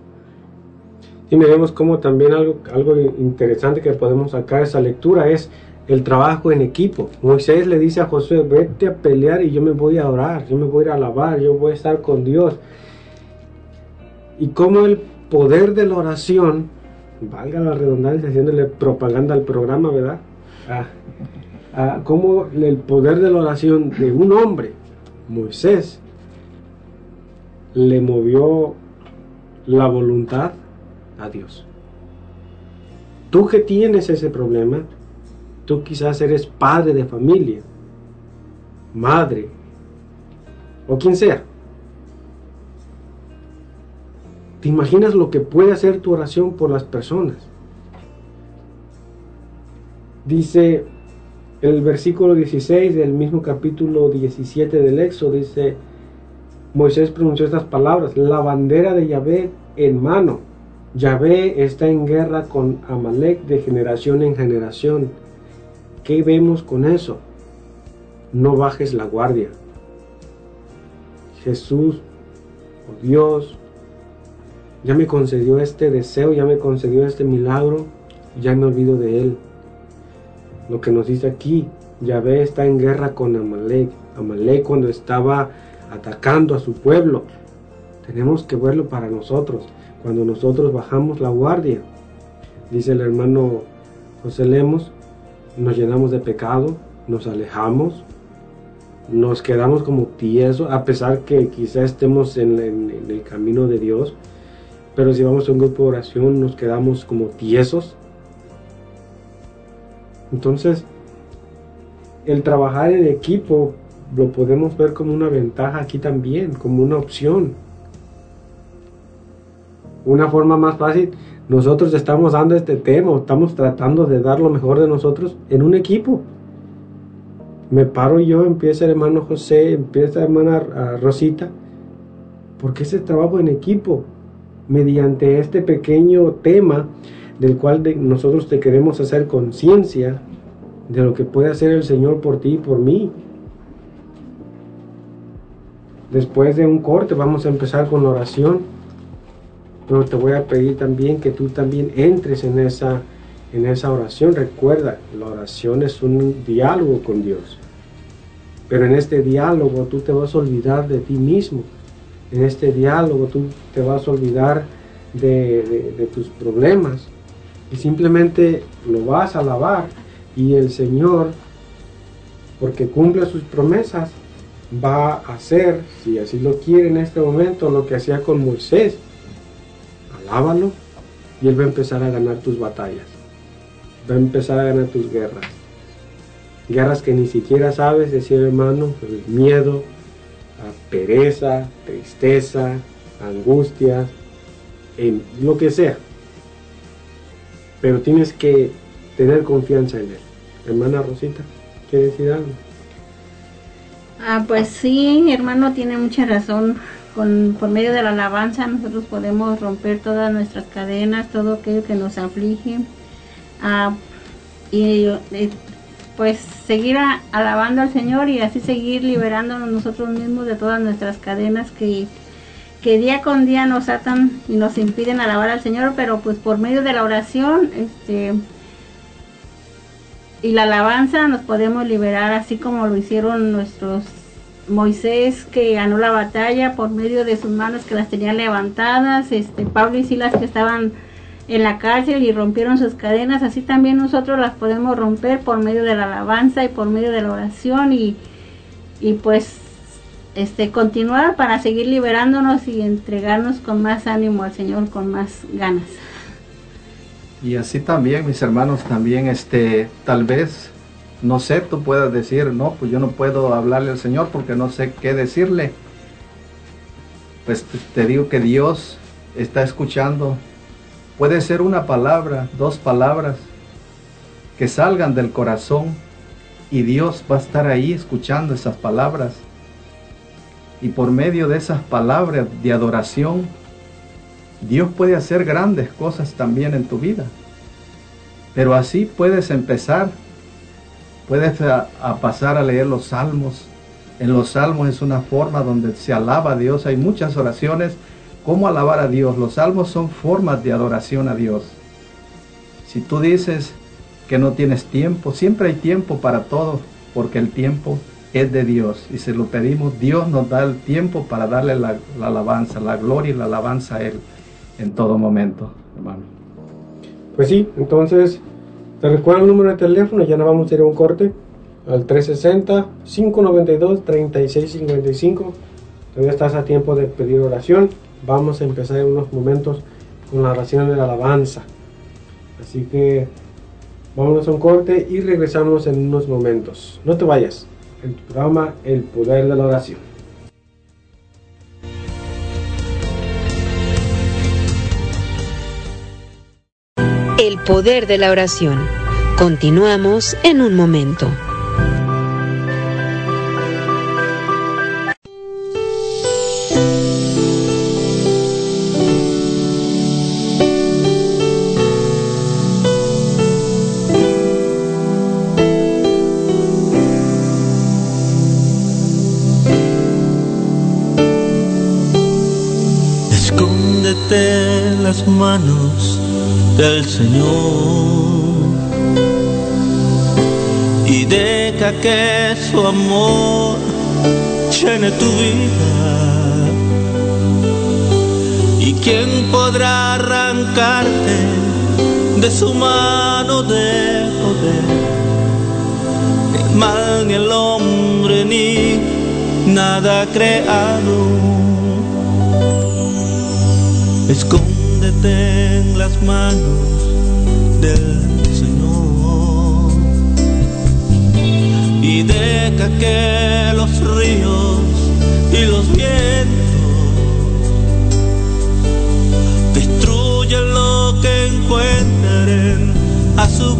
Y vemos como también algo, algo interesante que podemos sacar de esa lectura es el trabajo en equipo. Moisés le dice a Josué, vete a pelear y yo me voy a orar, yo me voy a alabar, yo voy a estar con Dios. Y como el poder de la oración, valga la redundancia, haciéndole propaganda al programa, ¿verdad? Ah, ah, como el poder de la oración de un hombre, Moisés, le movió la voluntad a Dios. Tú que tienes ese problema, Tú quizás eres padre de familia, madre, o quien sea. ¿Te imaginas lo que puede hacer tu oración por las personas? Dice el versículo 16 del mismo capítulo 17 del Éxodo, dice, Moisés pronunció estas palabras, la bandera de Yahvé en mano. Yahvé está en guerra con Amalek de generación en generación. ¿Qué vemos con eso? No bajes la guardia. Jesús, oh Dios, ya me concedió este deseo, ya me concedió este milagro, ya me olvido de él. Lo que nos dice aquí, Yahvé está en guerra con Amalek. Amalek cuando estaba atacando a su pueblo. Tenemos que verlo para nosotros, cuando nosotros bajamos la guardia. Dice el hermano José Lemos, nos llenamos de pecado, nos alejamos, nos quedamos como tiesos, a pesar que quizá estemos en, en- en el camino de Dios, pero si vamos a un grupo de oración nos quedamos como tiesos. Entonces, el trabajar en equipo lo podemos ver como una ventaja aquí también, como una opción. Una forma más fácil, nosotros estamos dando este tema, estamos tratando de dar lo mejor de nosotros en un equipo. Me paro yo, empieza el hermano José, empieza la hermana Rosita, porque ese trabajo en equipo, mediante este pequeño tema del cual nosotros te queremos hacer conciencia de lo que puede hacer el Señor por ti y por mí. Después de un corte vamos a empezar con la oración, pero te voy a pedir también que tú también entres en esa, en esa oración. Recuerda, la oración es un diálogo con Dios. Pero en este diálogo tú te vas a olvidar de ti mismo. En este diálogo tú te vas a olvidar de, de- tus problemas. Y simplemente lo vas a alabar. Y el Señor, porque cumple sus promesas, va a hacer, si así lo quiere en este momento, lo que hacía con Moisés. Alábalo y Él va a empezar a ganar tus batallas. Va a empezar a ganar tus guerras. Guerras que ni siquiera sabes, decía hermano, miedo, pereza, tristeza, angustia, lo que sea. Pero tienes que tener confianza en Él. Hermana Rosita, ¿quiere decir algo? Ah, pues sí, hermano tiene mucha razón. Con, por medio de la alabanza nosotros podemos romper todas nuestras cadenas, todo aquello que nos aflige. Ah, y pues seguir alabando al Señor y así seguir liberándonos nosotros mismos de todas nuestras cadenas que, que día con día nos atan y nos impiden alabar al Señor, pero pues por medio de la oración, este y la alabanza nos podemos liberar así como lo hicieron nuestros Moisés que ganó la batalla por medio de sus manos que las tenían levantadas, este Pablo y Silas que estaban en la cárcel y rompieron sus cadenas, así también nosotros las podemos romper por medio de la alabanza y por medio de la oración y, y pues este continuar para seguir liberándonos y entregarnos con más ánimo al Señor, con más ganas. Y así también, mis hermanos, también, este, tal vez, no sé, tú puedas decir, no, pues yo no puedo hablarle al Señor porque no sé qué decirle. Pues te- digo que Dios está escuchando. Puede ser una palabra, dos palabras que salgan del corazón y Dios va a estar ahí escuchando esas palabras. Y por medio de esas palabras de adoración, Dios puede hacer grandes cosas también en tu vida. Pero así puedes empezar. Puedes a, pasar a leer los salmos. En los salmos es una forma donde se alaba a Dios. Hay muchas oraciones. ¿Cómo alabar a Dios? Los salmos son formas de adoración a Dios. Si tú dices que no tienes tiempo, siempre hay tiempo para todo, porque el tiempo es de Dios. Y si lo pedimos, Dios nos da el tiempo para darle la, la alabanza, la gloria y la alabanza a Él en todo momento, hermano. Pues sí, entonces, te recuerdo el número de teléfono, ya no vamos a ir a un corte, al 360-592-3655. Todavía estás a tiempo de pedir oración. Vamos a empezar en unos momentos con la oración de la alabanza. Así que vámonos a un corte y regresamos en unos momentos. No te vayas. El programa El Poder de la Oración. Poder de la oración. Continuamos en un momento. Señor y deja que su amor llene tu vida. ¿Y quién podrá arrancarte de su mano de poder? Ni mal, ni el hombre, ni nada creado. Escóndete en las manos del Señor. Y deja que los ríos y los vientos destruyan lo que encuentren a su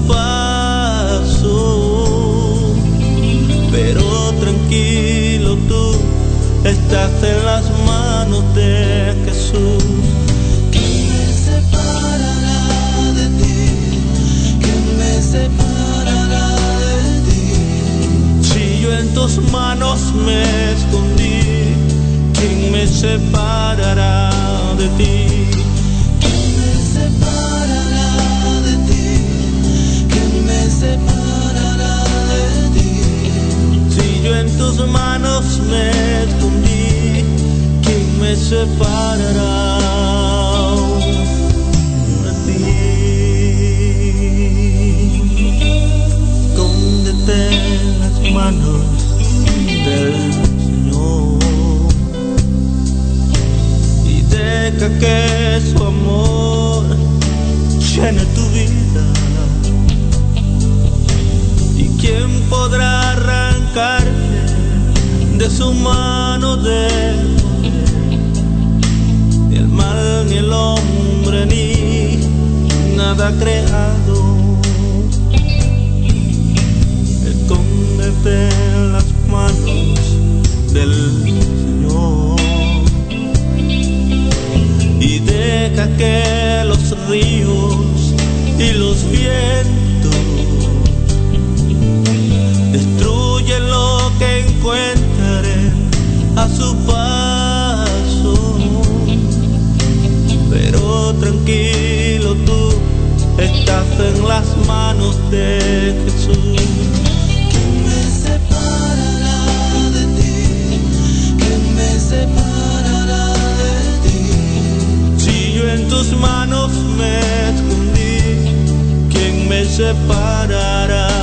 me escondí, ¿quién me separará de ti? ¿Quién me separará de ti? ¿Quién me separará de ti? Si yo en tus manos me escondí, ¿quién me separará manos del Señor y deja que su amor llene tu vida. ¿Y quién podrá arrancarte de su mano de el mal, ni el hombre, ni nada creado. Que los ríos y los vientos destruyen lo que encuentren a su paso. Pero tranquilo tú estás en las manos de Jesús. Tus manos me escondí, ¿quién me separará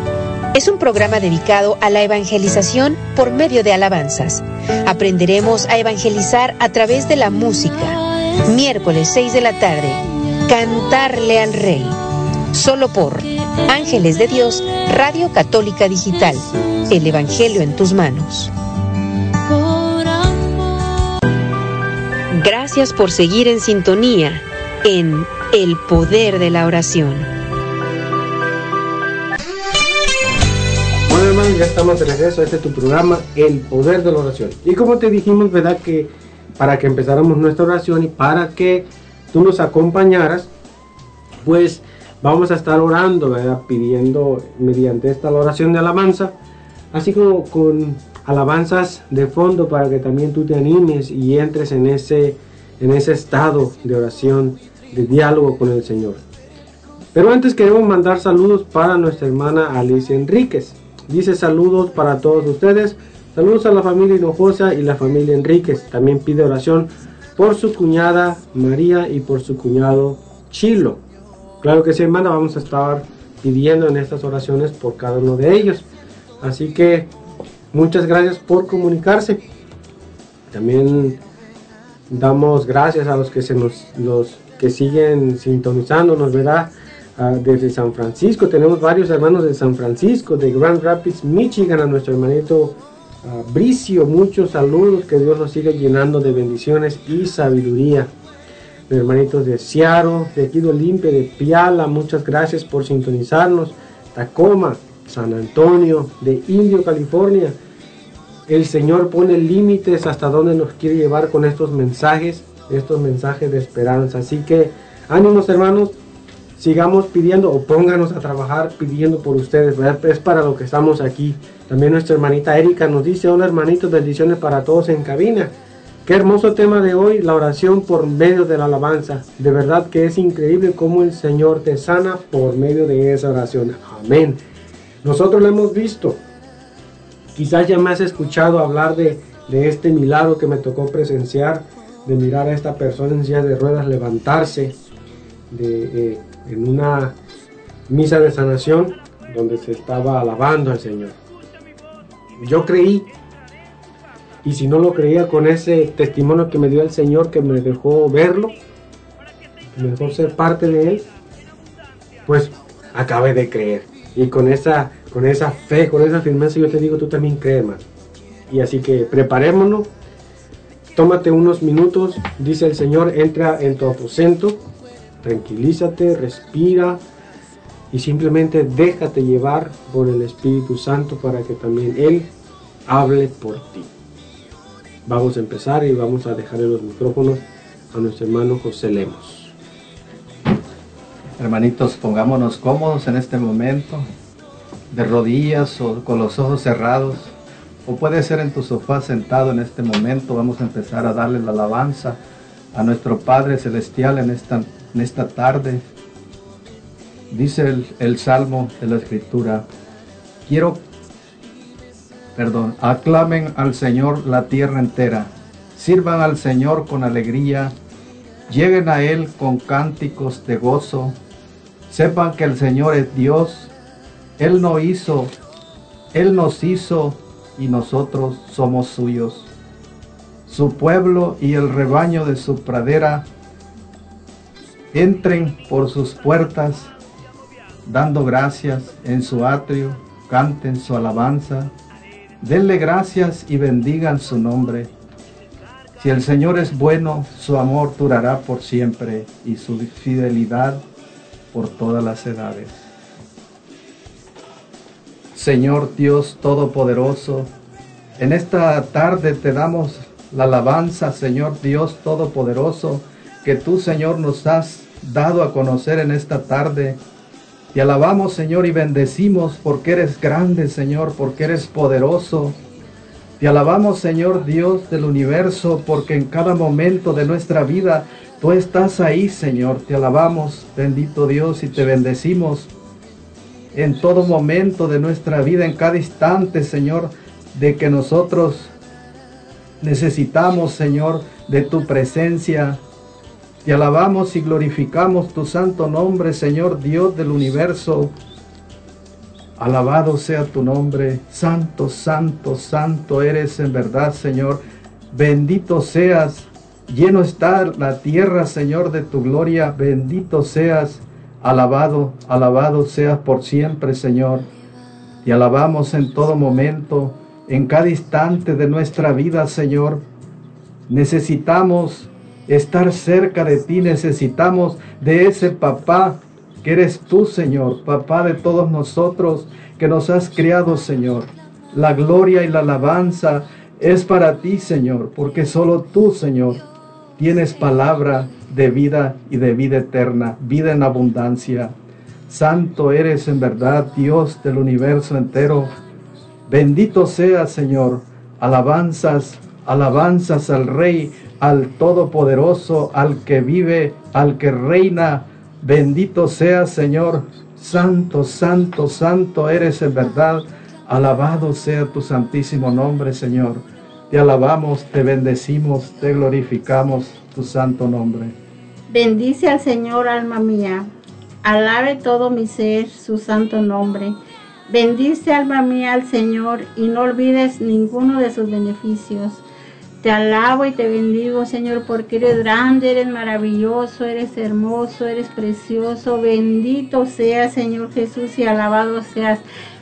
Es un programa dedicado a la evangelización por medio de alabanzas. Aprenderemos a evangelizar a través de la música. Miércoles 6 de la tarde. Cantarle al Rey. Solo por Ángeles de Dios, Radio Católica Digital. El Evangelio en tus manos. Gracias por seguir en sintonía en El Poder de la Oración. Ya estamos de regreso este tu programa, El Poder de la Oración. Y como te dijimos, ¿verdad? Que para que empezáramos nuestra oración y para que tú nos acompañaras, pues vamos a estar orando, ¿verdad? Pidiendo mediante esta oración de alabanza, así como con alabanzas de fondo para que también tú te animes y entres en ese, en ese estado de oración, de diálogo con el Señor. Pero antes queremos mandar saludos para nuestra hermana Alicia Enríquez. Dice saludos para todos ustedes. Saludos a la familia Hinojosa y la familia Enríquez. También pide oración por su cuñada María y por su cuñado Chilo. Claro que sí, hermana, vamos a estar pidiendo en estas oraciones por cada uno de ellos. Así que muchas gracias por comunicarse. También damos gracias a los que se nos los que siguen sintonizándonos, ¿verdad? Ah, desde San Francisco, tenemos varios hermanos de San Francisco, de Grand Rapids, Michigan, a nuestro hermanito ah, Bricio, muchos saludos, que Dios nos siga llenando de bendiciones y sabiduría. Hermanitos de Seattle, de aquí de Olimpia, de Piala, muchas gracias por sintonizarnos. Tacoma, San Antonio, de Indio, California. El Señor pone límites hasta donde nos quiere llevar con estos mensajes, estos mensajes de esperanza. Así que ánimos hermanos, sigamos pidiendo o pónganos a trabajar pidiendo por ustedes. Es para lo que estamos aquí. También nuestra hermanita Erika nos dice, hola hermanitos, bendiciones para todos en cabina. Qué hermoso tema de hoy, la oración por medio de la alabanza. De verdad que es increíble cómo el Señor te sana por medio de esa oración. Amén. Nosotros lo hemos visto. Quizás ya me has escuchado hablar de, de este milagro que me tocó presenciar, de mirar a esta persona en silla de ruedas levantarse de, eh, en una misa de sanación donde se estaba alabando al Señor. Yo creí, y si no lo creía con ese testimonio que me dio el Señor, que me dejó verlo, que me dejó ser parte de Él, pues acabé de creer. Y con esa, con esa fe, con esa firmeza, yo te digo, tú también crees, hermano. Y así que preparémonos, tómate unos minutos, dice el Señor, entra en tu aposento, tranquilízate, respira y simplemente déjate llevar por el Espíritu Santo para que también Él hable por ti. Vamos a empezar y vamos a dejarle los micrófonos a nuestro hermano José Lemos. Hermanitos, pongámonos cómodos en este momento, de rodillas o con los ojos cerrados, o puede ser en tu sofá sentado en este momento. Vamos a empezar a darle la alabanza a nuestro Padre Celestial en esta, en esta tarde. Dice el, el Salmo de la Escritura, quiero, perdón, aclamen al Señor la tierra entera, sirvan al Señor con alegría, lleguen a Él con cánticos de gozo, sepan que el Señor es Dios, Él no hizo, Él nos hizo y nosotros somos suyos. Su pueblo y el rebaño de su pradera entren por sus puertas dando gracias en su atrio, canten su alabanza, denle gracias y bendigan su nombre. Si el Señor es bueno, su amor durará por siempre y su fidelidad por todas las edades. Señor Dios Todopoderoso, en esta tarde te damos la alabanza, Señor Dios Todopoderoso, que tú, Señor, nos has dado a conocer en esta tarde. Te alabamos, Señor, y bendecimos porque eres grande, Señor, porque eres poderoso. Te alabamos, Señor Dios del universo, porque en cada momento de nuestra vida tú estás ahí, Señor. Te alabamos, bendito Dios, y te bendecimos en todo momento de nuestra vida, en cada instante, Señor, de que nosotros necesitamos, Señor, de tu presencia. Te alabamos y glorificamos tu santo nombre, Señor Dios del universo. Alabado sea tu nombre, santo, santo, santo eres en verdad, Señor. Bendito seas, lleno está la tierra, Señor, de tu gloria. Bendito seas, alabado, alabado seas por siempre, Señor. Te alabamos en todo momento, en cada instante de nuestra vida, Señor. Necesitamos estar cerca de ti, necesitamos de ese papá que eres tú, Señor, papá de todos nosotros que nos has criado, Señor. La gloria y la alabanza es para ti, Señor, porque solo tú, Señor, tienes palabra de vida y de vida eterna, vida en abundancia. Santo eres en verdad, Dios del universo entero. Bendito sea, Señor. Alabanzas, alabanzas al Rey, al Todopoderoso, al que vive, al que reina. Bendito sea, Señor. Santo, santo, santo eres en verdad. Alabado sea tu santísimo nombre, Señor. Te alabamos, te bendecimos, te glorificamos tu santo nombre. Bendice al Señor, alma mía. Alabe todo mi ser su santo nombre. Bendice, alma mía, al Señor y no olvides ninguno de sus beneficios. Te alabo y te bendigo, Señor, porque eres grande, eres maravilloso, eres hermoso, eres precioso. Bendito seas, Señor Jesús, y alabado seas.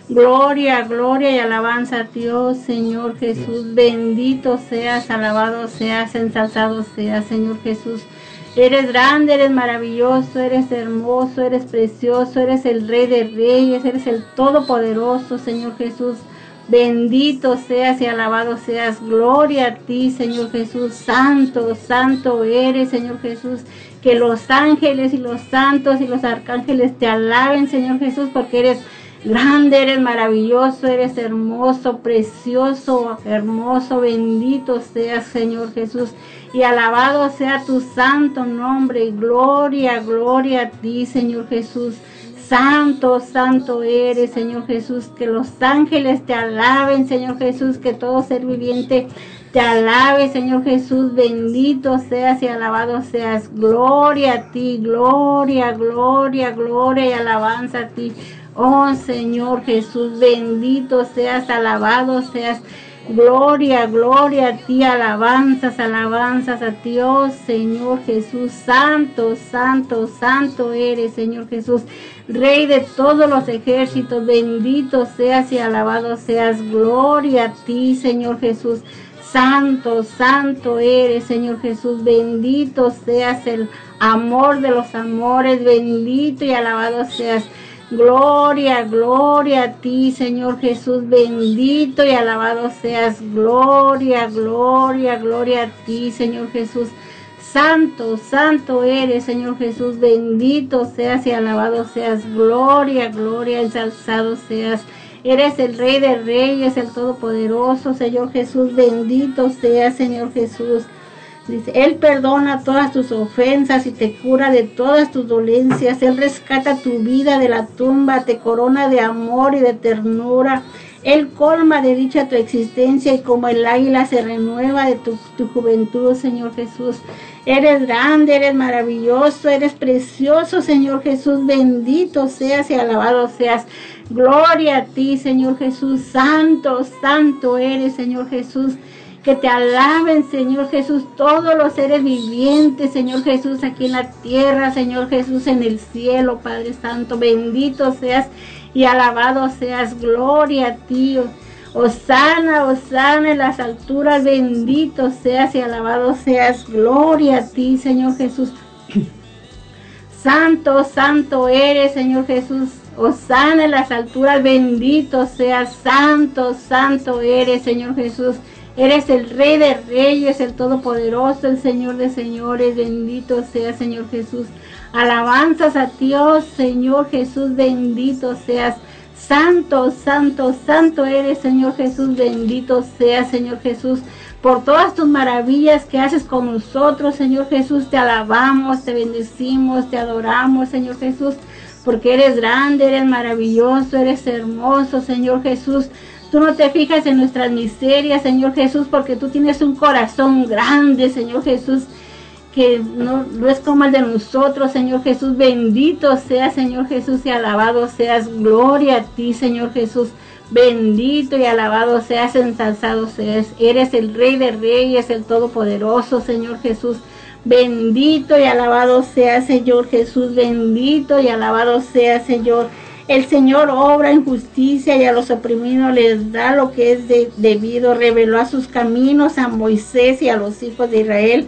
Gloria, gloria y alabanza a Dios, Señor Jesús. Bendito seas, alabado seas, ensalzado seas, Señor Jesús. Eres grande, eres maravilloso, eres hermoso, eres precioso, eres el Rey de Reyes, eres el Todopoderoso, Señor Jesús. Bendito seas y alabado seas. Gloria a ti, Señor Jesús. Santo, santo eres, Señor Jesús. Que los ángeles y los santos y los arcángeles te alaben, Señor Jesús, porque eres grande, eres maravilloso, eres hermoso, precioso, hermoso. Bendito seas, Señor Jesús. Y alabado sea tu santo nombre. Gloria, gloria a ti, Señor Jesús. Santo, santo eres, Señor Jesús. Que los ángeles te alaben, Señor Jesús. Que todo ser viviente te alabe, Señor Jesús. Bendito seas y alabado seas. Gloria a ti, gloria, gloria, gloria y alabanza a ti. Oh Señor Jesús, bendito seas, alabado seas. Gloria, gloria a ti, alabanzas, alabanzas a Dios, Señor Jesús, santo, santo, santo eres, Señor Jesús, Rey de todos los ejércitos, bendito seas y alabado seas, gloria a ti, Señor Jesús, santo, santo eres, Señor Jesús, bendito seas el amor de los amores, bendito y alabado seas. Gloria, gloria a ti, Señor Jesús, bendito y alabado seas. Gloria, gloria, gloria a ti, Señor Jesús. Santo, santo eres, Señor Jesús, bendito seas y alabado seas. Gloria, gloria, ensalzado seas. Eres el Rey de Reyes, el Todopoderoso, Señor Jesús, bendito seas, Señor Jesús. Él perdona todas tus ofensas y te cura de todas tus dolencias. Él rescata tu vida de la tumba, te corona de amor y de ternura. Él colma de dicha tu existencia y como el águila se renueva de tu juventud, Señor Jesús. Eres grande, eres maravilloso, eres precioso, Señor Jesús. Bendito seas y alabado seas. Gloria a ti, Señor Jesús. Santo, santo eres, Señor Jesús. Que te alaben, Señor Jesús, todos los seres vivientes, Señor Jesús, aquí en la tierra, Señor Jesús, en el cielo, Padre Santo. Bendito seas y alabado seas. Gloria a ti. Osana, Osana en las alturas, bendito seas y alabado seas. Gloria a ti, Señor Jesús. Santo, santo eres, Señor Jesús. Osana en las alturas, bendito seas. Santo, santo eres, Señor Jesús. Eres el Rey de Reyes, el Todopoderoso, el Señor de Señores. Bendito seas, Señor Jesús. Alabanzas a Dios, Señor Jesús. Bendito seas. Santo, santo, santo eres, Señor Jesús. Bendito seas, Señor Jesús. Por todas tus maravillas que haces con nosotros, Señor Jesús. Te alabamos, te bendecimos, te adoramos, Señor Jesús. Porque eres grande, eres maravilloso, eres hermoso, Señor Jesús. Tú no te fijas en nuestras miserias, Señor Jesús, porque tú tienes un corazón grande, Señor Jesús, que no, es como el de nosotros, Señor Jesús. Bendito sea, Señor Jesús, y alabado seas. Gloria a ti, Señor Jesús. Bendito y alabado seas, ensalzado seas. Eres el Rey de Reyes, el Todopoderoso, Señor Jesús. Bendito y alabado sea, Señor Jesús. Bendito y alabado sea, Señor. El Señor obra en justicia y a los oprimidos les da lo que es de, debido. Reveló a sus caminos a Moisés y a los hijos de Israel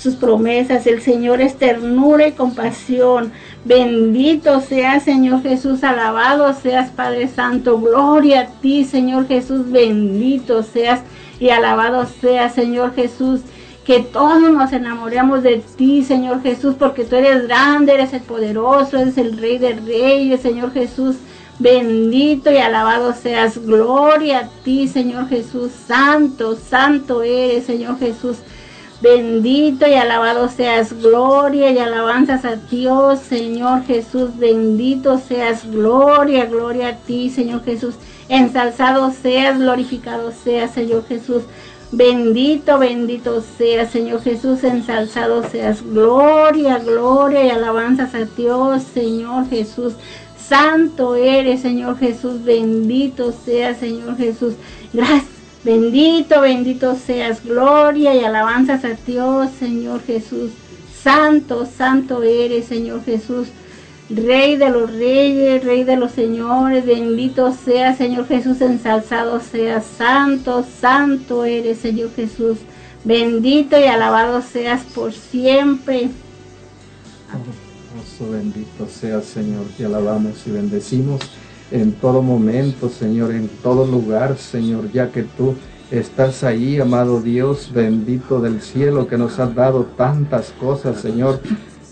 sus promesas. El Señor es ternura y compasión. Bendito seas, Señor Jesús, alabado seas, Padre Santo. Gloria a ti, Señor Jesús, bendito seas y alabado seas, Señor Jesús. Que todos nos enamoremos de ti, Señor Jesús, porque tú eres grande, eres el poderoso, eres el Rey de Reyes, Señor Jesús. Bendito y alabado seas. Gloria a ti, Señor Jesús. Santo, santo eres, Señor Jesús. Bendito y alabado seas. Gloria y alabanzas a Dios, Señor Jesús. Bendito seas. Gloria, gloria a ti, Señor Jesús. Ensalzado seas, glorificado seas, Señor Jesús. Bendito, bendito seas, Señor Jesús, ensalzado seas. Gloria, gloria y alabanzas a Dios, Señor Jesús. Santo eres, Señor Jesús. Bendito seas, Señor Jesús. Gracias. Bendito, bendito seas. Gloria y alabanzas a Dios, Señor Jesús. Santo, santo eres, Señor Jesús. Rey de los reyes, Rey de los señores, bendito sea Señor Jesús, ensalzado sea, santo, santo eres Señor Jesús, bendito y alabado seas por siempre. Bendito sea Señor, te alabamos y bendecimos en todo momento, Señor, en todo lugar, Señor, ya que tú estás ahí, amado Dios, bendito del cielo, que nos has dado tantas cosas, Señor,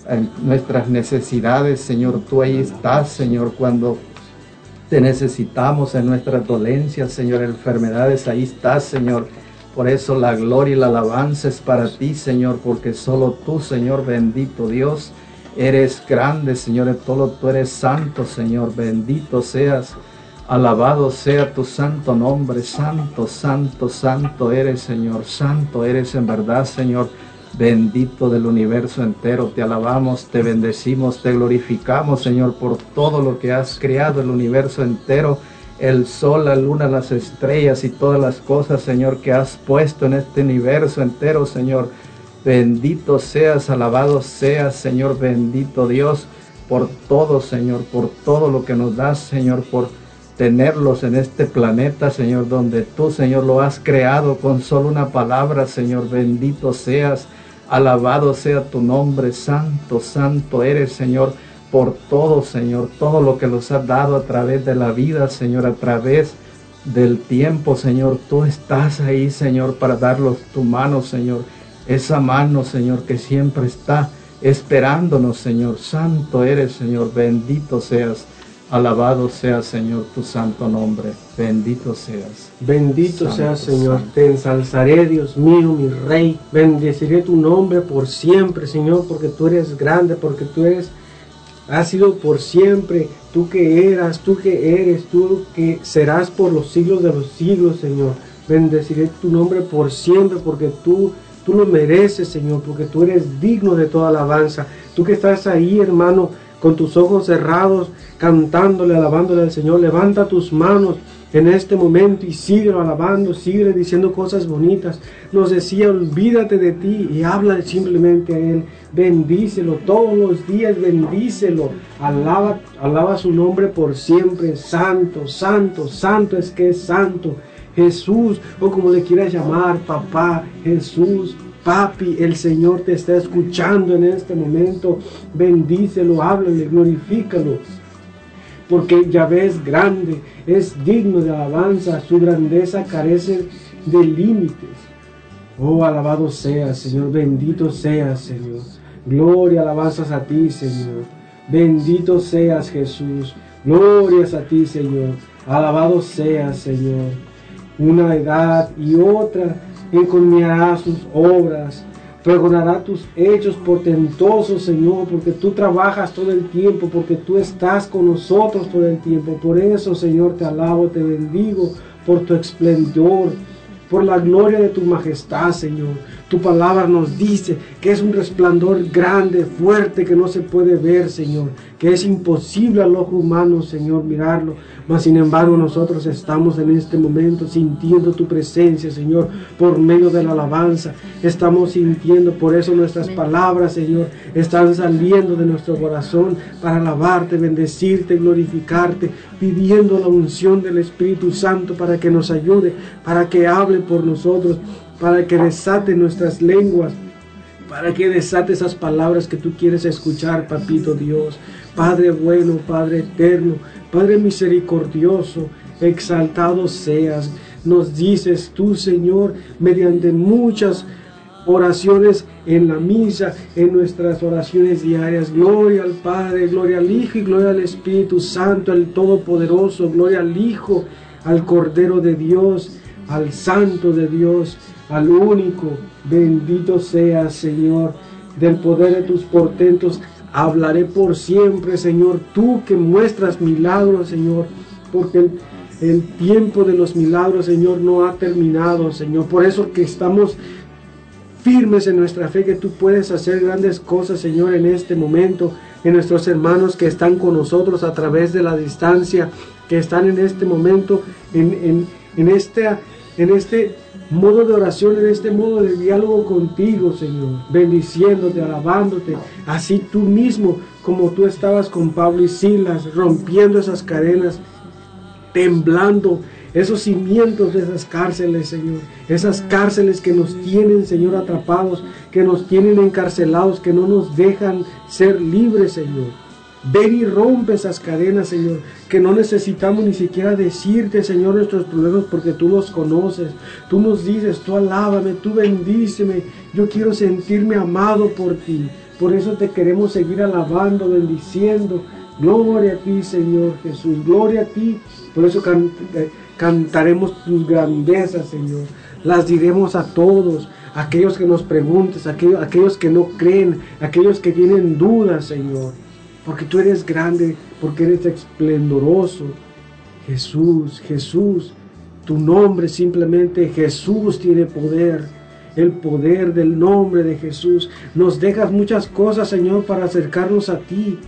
en nuestras necesidades, Señor, tú ahí estás, Señor, cuando te necesitamos en nuestras dolencias, Señor, enfermedades, ahí estás, Señor. Por eso la gloria y la alabanza es para ti, Señor, porque solo tú, Señor, bendito Dios, eres grande, Señor, todo tú eres santo, Señor, bendito seas. Alabado sea tu santo nombre, santo, santo, santo eres, Señor, santo eres en verdad, Señor. Bendito del universo entero, te alabamos, te bendecimos, te glorificamos, Señor, por todo lo que has creado, el universo entero, el sol, la luna, las estrellas y todas las cosas, Señor, que has puesto en este universo entero, Señor. Bendito seas, alabado seas, Señor, bendito Dios, por todo, Señor, por todo lo que nos das, Señor, por tenerlos en este planeta, Señor, donde tú, Señor, lo has creado con solo una palabra, Señor, bendito seas. Alabado sea tu nombre, santo, santo eres, Señor, por todo, Señor, todo lo que nos has dado a través de la vida, Señor, a través del tiempo, Señor. Tú estás ahí, Señor, para darlos tu mano, Señor. Esa mano, Señor, que siempre está esperándonos, Señor. Santo eres, Señor, bendito seas. Alabado sea, Señor, tu santo nombre. Bendito seas. Bendito Santo, seas, Señor. santo. Te ensalzaré, Dios mío, mi Rey. Bendeciré tu nombre por siempre, Señor, porque tú eres grande, porque tú eres, has sido por siempre. Tú que eras, tú que eres, tú que serás por los siglos de los siglos, Señor. Bendeciré tu nombre por siempre, porque tú, tú lo mereces, Señor, porque tú eres digno de toda alabanza. Tú que estás ahí, hermano, con tus ojos cerrados, cantándole, alabándole al Señor. Levanta tus manos en este momento y sigue alabando, sigue diciendo cosas bonitas. Nos decía, olvídate de ti y habla simplemente a Él. Bendícelo todos los días, bendícelo. Alaba, alaba su nombre por siempre. Santo, santo, santo es que es santo. Jesús, o como le quieras llamar, papá, Jesús, papi, el Señor te está escuchando en este momento. Bendícelo, háblale, glorifícalo porque Yahvé es grande, es digno de alabanza, su grandeza carece de límites. Oh, alabado seas, Señor, bendito seas, Señor. Gloria, alabanzas a ti, Señor. Bendito seas, Jesús. Glorias a ti, Señor. Alabado seas, Señor. Una edad y otra encomiará sus obras pregonará tus hechos portentosos, Señor, porque tú trabajas todo el tiempo, porque tú estás con nosotros todo el tiempo. Por eso, Señor, te alabo, te bendigo por tu esplendor, por la gloria de tu majestad, Señor. Tu palabra nos dice que es un resplandor grande, fuerte, que no se puede ver, Señor, que es imposible al ojo humano, Señor, mirarlo. Mas, sin embargo, nosotros estamos en este momento sintiendo tu presencia, Señor, por medio de la alabanza. Estamos sintiendo, por eso nuestras palabras, Señor, están saliendo de nuestro corazón para alabarte, bendecirte, glorificarte, pidiendo la unción del Espíritu Santo para que nos ayude, para que hable por nosotros, para que desate nuestras lenguas para que desate esas palabras que tú quieres escuchar, papito Dios. Padre bueno, Padre eterno, Padre misericordioso, exaltado seas. Nos dices tú, Señor, mediante muchas oraciones en la misa, en nuestras oraciones diarias. Gloria al Padre, gloria al Hijo y gloria al Espíritu Santo, el Todopoderoso. Gloria al Hijo, al Cordero de Dios, al Santo de Dios, al único. Bendito sea, Señor, del poder de tus portentos. Hablaré por siempre, Señor, tú que muestras milagros, Señor, porque el, tiempo de los milagros, Señor, no ha terminado, Señor. Por eso que estamos firmes en nuestra fe que tú puedes hacer grandes cosas, Señor, en este momento, en nuestros hermanos que están con nosotros a través de la distancia, que están en este momento, en, en, en, este, en este modo de oración, en este modo de diálogo contigo, Señor, bendiciéndote, alabándote, así tú mismo, como tú estabas con Pablo y Silas, rompiendo esas cadenas, temblando, esos cimientos de esas cárceles, Señor. Esas cárceles que nos tienen, Señor, atrapados, que nos tienen encarcelados, que no nos dejan ser libres, Señor. Ven y rompe esas cadenas, Señor, que no necesitamos ni siquiera decirte, Señor, nuestros problemas porque tú los conoces. Tú nos dices, tú alábame, tú bendíceme. Yo quiero sentirme amado por ti. Por eso te queremos seguir alabando, bendiciendo. Gloria a ti, Señor Jesús. Gloria a ti. Por eso eh, cantaremos tus grandezas, Señor. Las diremos a todos, aquellos que nos preguntes, aquellos que no creen, aquellos que tienen dudas, Señor. Porque tú eres grande, porque eres esplendoroso. Jesús, Jesús, tu nombre simplemente Jesús tiene poder. El poder del nombre de Jesús. Nos dejas muchas cosas, Señor, para acercarnos a ti.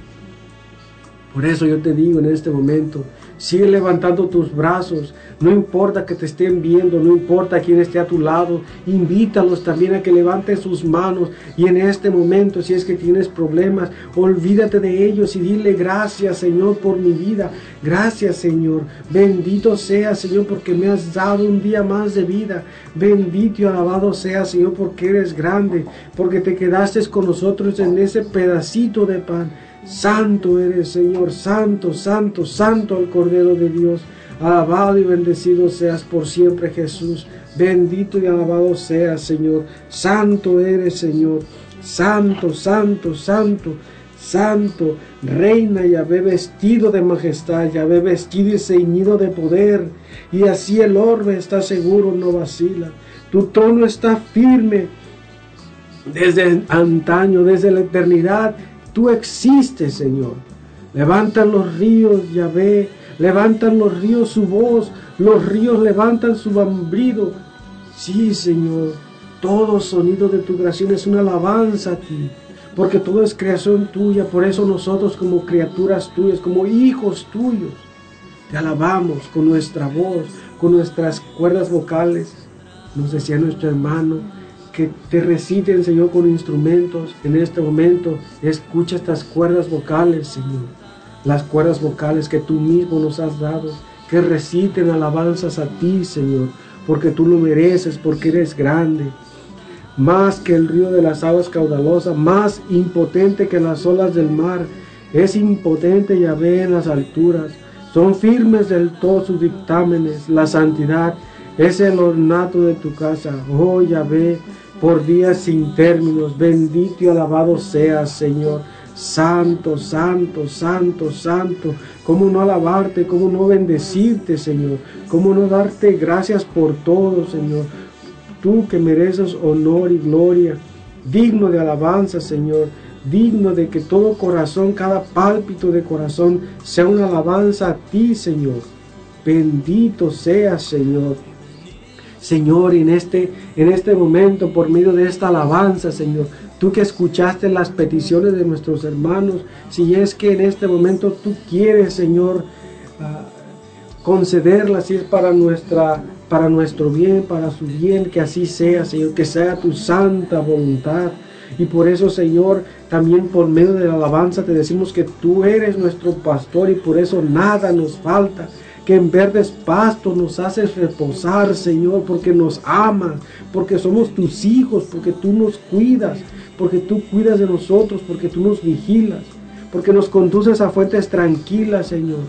Por eso yo te digo en este momento, Sigue levantando tus brazos. No importa que te estén viendo, no importa quién esté a tu lado. Invítalos también a que levanten sus manos. Y en este momento, si es que tienes problemas, olvídate de ellos y dile gracias, Señor, por mi vida. Gracias, Señor. Bendito sea, Señor, porque me has dado un día más de vida. Bendito y alabado sea, Señor, porque eres grande, porque te quedaste con nosotros en ese pedacito de pan. Santo eres, Señor, santo, santo, santo el Cordero de Dios. Alabado y bendecido seas por siempre, Jesús. Bendito y alabado seas, Señor. Santo eres, Señor. Santo, santo, santo, santo. Reina Yahvé vestido de majestad, Yahvé vestido y ceñido de poder. Y así el orbe está seguro, no vacila. Tu trono está firme desde antaño, desde la eternidad Tú existes, Señor. Levantan los ríos, Yahvé. Levantan los ríos su voz. Los ríos levantan su bambrido. Sí, Señor. Todo sonido de tu creación es una alabanza a ti. Porque todo es creación tuya. Por eso nosotros como criaturas tuyas, como hijos tuyos, te alabamos con nuestra voz, con nuestras cuerdas vocales. Nos decía nuestro hermano, que te reciten, Señor, con instrumentos. En este momento, escucha estas cuerdas vocales, Señor. Las cuerdas vocales que tú mismo nos has dado. Que reciten alabanzas a ti, Señor. Porque tú lo mereces, porque eres grande. Más que el río de las aguas caudalosas, más impotente que las olas del mar. Es impotente Yahvé en las alturas. Son firmes del todo sus dictámenes. La santidad es el ornato de tu casa. Oh Yahvé, por días sin términos. Bendito y alabado seas, Señor. Santo, santo, santo, santo. ¿Cómo no alabarte? ¿Cómo no bendecirte, Señor? ¿Cómo no darte gracias por todo, Señor? Tú que mereces honor y gloria, digno de alabanza, Señor. Digno de que todo corazón, cada pálpito de corazón sea una alabanza a ti, Señor. Bendito seas, Señor. Señor, en este, en este momento, por medio de esta alabanza, Señor, tú que escuchaste las peticiones de nuestros hermanos, si es que en este momento tú quieres, Señor, uh, concederlas, si es para nuestra para nuestro bien, para su bien, que así sea, Señor, que sea tu santa voluntad. Y por eso, Señor, también por medio de la alabanza te decimos que tú eres nuestro pastor y por eso nada nos falta que en verdes pastos nos haces reposar, Señor, porque nos amas, porque somos tus hijos, porque tú nos cuidas, porque tú cuidas de nosotros, porque tú nos vigilas, porque nos conduces a fuentes tranquilas, Señor.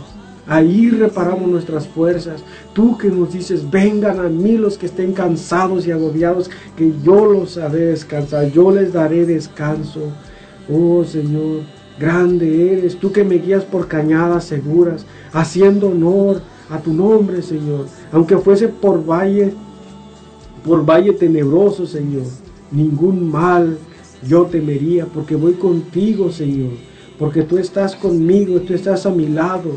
Ahí reparamos nuestras fuerzas. Tú que nos dices, vengan a mí los que estén cansados y agobiados, que yo los haré descansar, yo les daré descanso. Oh Señor, grande eres, tú que me guías por cañadas seguras, haciendo honor a tu nombre, Señor. Aunque fuese por valle, por valle tenebroso, Señor, ningún mal yo temería, porque voy contigo, Señor, porque tú estás conmigo, tú estás a mi lado.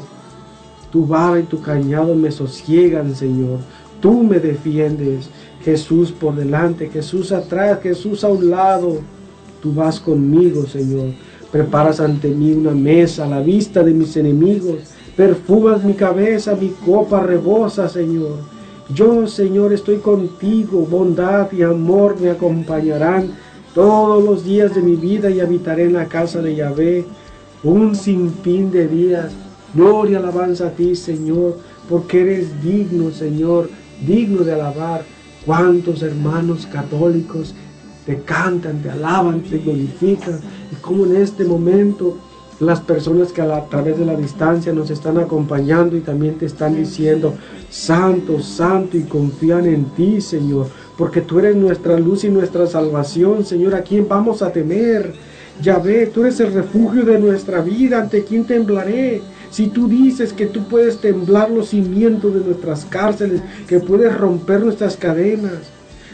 Tu vara y tu cañado me sosiegan, Señor. Tú me defiendes. Jesús por delante, Jesús atrás, Jesús a un lado. Tú vas conmigo, Señor. Preparas ante mí una mesa a la vista de mis enemigos. Perfumas mi cabeza, mi copa rebosa, Señor. Yo, Señor, estoy contigo. Bondad y amor me acompañarán todos los días de mi vida y habitaré en la casa de Yahvé un sinfín de días. Gloria, alabanza a ti, Señor, porque eres digno, Señor, digno de alabar. Cuántos hermanos católicos te cantan, te alaban, te glorifican. Y como en este momento las personas que a, través de la distancia nos están acompañando y también te están diciendo, Santo, Santo, y confían en ti, Señor, porque tú eres nuestra luz y nuestra salvación, Señor, ¿a quién vamos a temer? Yahvé, tú eres el refugio de nuestra vida, ¿ante quién temblaré? Si tú dices que tú puedes temblar los cimientos de nuestras cárceles, que puedes romper nuestras cadenas,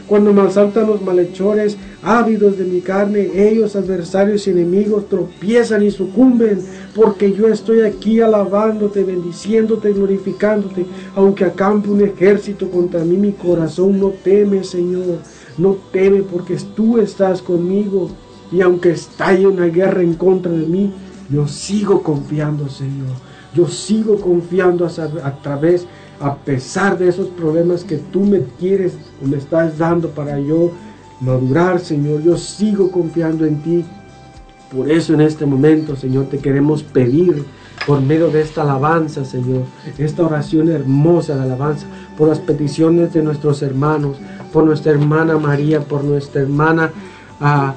cuando me asaltan los malhechores, ávidos de mi carne, ellos, adversarios y enemigos, tropiezan y sucumben, porque yo estoy aquí alabándote, bendiciéndote, glorificándote. Aunque acampe un ejército contra mí, mi corazón no teme, Señor. No teme porque tú estás conmigo. Y aunque estalle una guerra en contra de mí, yo sigo confiando, Señor. Yo sigo confiando a, través, a pesar de esos problemas que tú me quieres o me estás dando para yo madurar, Señor. Yo sigo confiando en ti. Por eso en este momento, Señor, te queremos pedir por medio de esta alabanza, Señor, esta oración hermosa de alabanza, por las peticiones de nuestros hermanos, por nuestra hermana María, por nuestra hermana ah,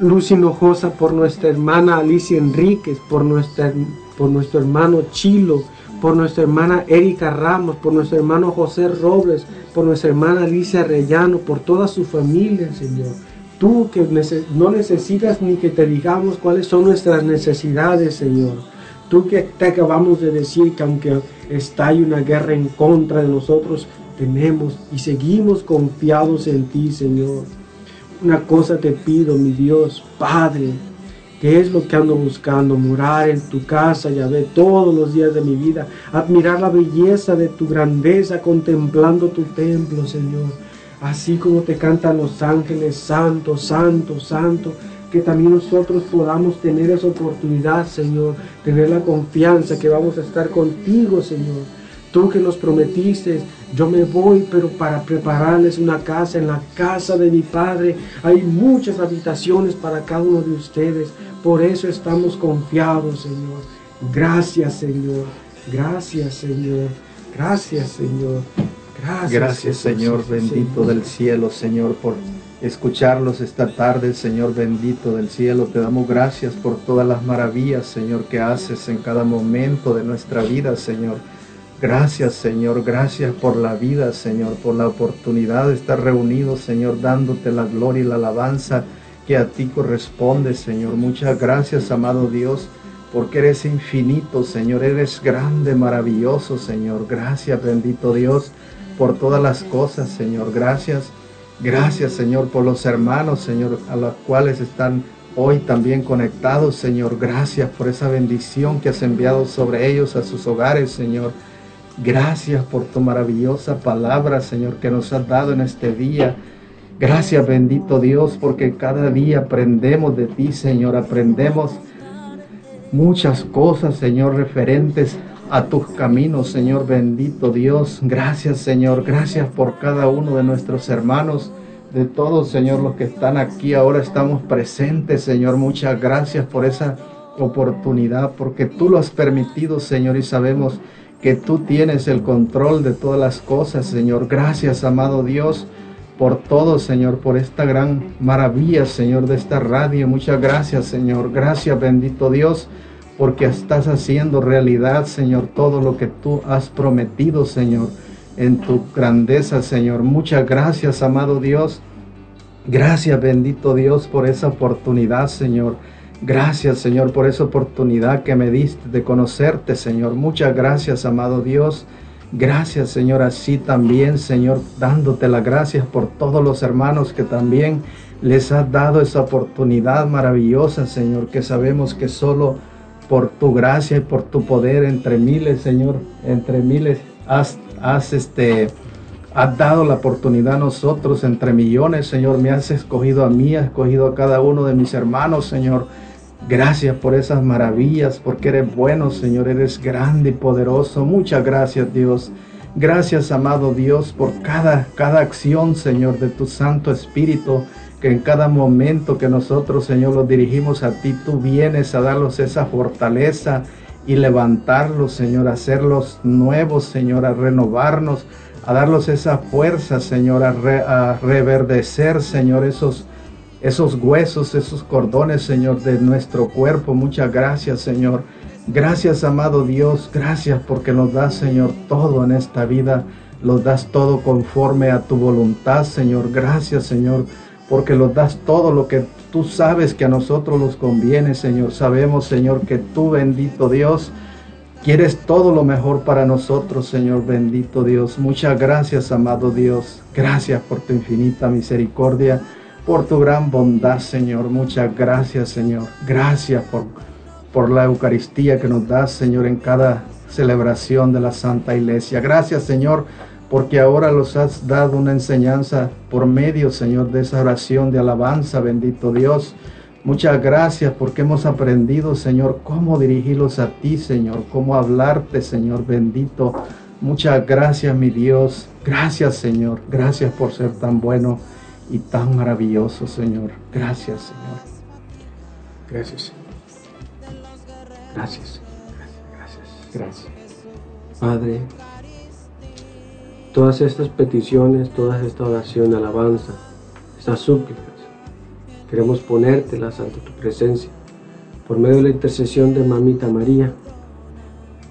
Luz Hinojosa, por nuestra hermana Alicia Enríquez, por nuestro hermano Chilo, por nuestra hermana Erika Ramos, por nuestro hermano José Robles, por nuestra hermana Alicia Arellano, por toda su familia, Señor. Tú que no necesitas ni que te digamos cuáles son nuestras necesidades, Señor. Tú que te acabamos de decir que aunque estalle una guerra en contra de nosotros, tenemos y seguimos confiados en ti, Señor. Una cosa te pido, mi Dios, Padre, que es lo que ando buscando, morar en tu casa, ya ve todos los días de mi vida, admirar la belleza de tu grandeza, contemplando tu templo, Señor. Así como te cantan los ángeles, santo, santo, santo, que también nosotros podamos tener esa oportunidad, Señor, tener la confianza que vamos a estar contigo, Señor. Tú que nos prometiste, yo me voy, pero para prepararles una casa, en la casa de mi Padre hay muchas habitaciones para cada uno de ustedes. Por eso estamos confiados, Señor. Gracias, Señor. Gracias, Señor. Gracias, Señor. Gracias, Gracias Señor, Jesús, bendito Señor. del cielo, Señor, por escucharlos esta tarde, Señor bendito del cielo. Te damos gracias por todas las maravillas, Señor, que haces en cada momento de nuestra vida, Señor. Gracias, Señor, gracias por la vida, Señor, por la oportunidad de estar reunidos, Señor, dándote la gloria y la alabanza que a ti corresponde, Señor. Muchas gracias, amado Dios, porque eres infinito, Señor, eres grande, maravilloso, Señor. Gracias, bendito Dios, por todas las cosas, Señor. Gracias, gracias, Señor, por los hermanos, Señor, a los cuales están hoy también conectados, Señor. Gracias por esa bendición que has enviado sobre ellos, a sus hogares, Señor. Gracias por tu maravillosa palabra, Señor, que nos has dado en este día. Gracias, bendito Dios, porque cada día aprendemos de ti, Señor. Aprendemos muchas cosas, Señor, referentes a tus caminos, Señor bendito Dios. Gracias, Señor. Gracias por cada uno de nuestros hermanos, de todos, Señor, los que están aquí ahora estamos presentes, Señor. Muchas gracias por esa oportunidad, porque tú lo has permitido, Señor, y sabemos que tú tienes el control de todas las cosas, Señor. Gracias, amado Dios, por todo, Señor, por esta gran maravilla, Señor, de esta radio. Muchas gracias, Señor. Gracias, bendito Dios, porque estás haciendo realidad, Señor, todo lo que tú has prometido, Señor, en tu grandeza, Señor. Muchas gracias, amado Dios. Gracias, bendito Dios, por esa oportunidad, Señor. Gracias, Señor, por esa oportunidad que me diste de conocerte, Señor. Muchas gracias, amado Dios. Gracias, Señor, así también, Señor, dándote las gracias por todos los hermanos que también les has dado esa oportunidad maravillosa, Señor, que sabemos que solo por tu gracia y por tu poder entre miles, Señor, entre miles has, has este, has dado la oportunidad a nosotros entre millones, Señor. Me has escogido a mí, has escogido a cada uno de mis hermanos, Señor. Gracias por esas maravillas, porque eres bueno, Señor. Eres grande y poderoso. Muchas gracias, Dios. Gracias, amado Dios, por cada, cada acción, Señor, de tu Santo Espíritu, que en cada momento que nosotros, Señor, los dirigimos a ti, tú vienes a darlos esa fortaleza y levantarlos, Señor, a hacerlos nuevos, Señor, a renovarnos, a darlos esa fuerza, Señor, a, a reverdecer, Señor, esos, esos huesos, esos cordones, Señor, de nuestro cuerpo. Muchas gracias, Señor. Gracias, amado Dios. Gracias porque nos das, Señor, todo en esta vida. Los das todo conforme a tu voluntad, Señor. Gracias, Señor, porque los das todo lo que tú sabes que a nosotros nos conviene, Señor. Sabemos, Señor, que tú, bendito Dios, Quieres todo lo mejor para nosotros, Señor bendito Dios. Muchas gracias, amado Dios. Gracias por tu infinita misericordia, por tu gran bondad, Señor. Muchas gracias, Señor. Gracias por, por la Eucaristía que nos das, Señor, en cada celebración de la Santa Iglesia. Gracias, Señor, porque ahora los has dado una enseñanza por medio, Señor, de esa oración de alabanza, bendito Dios. Muchas gracias porque hemos aprendido, Señor, cómo dirigirlos a ti, Señor, cómo hablarte, Señor bendito. Muchas gracias, mi Dios. Gracias, Señor. Gracias por ser tan bueno y tan maravilloso, Señor. Gracias, Señor. Gracias. Señor. Gracias. Gracias. Gracias. Padre, todas estas peticiones, toda esta oración, alabanza, estas súplicas, queremos ponértelas ante tu presencia por medio de la intercesión de Mamita María,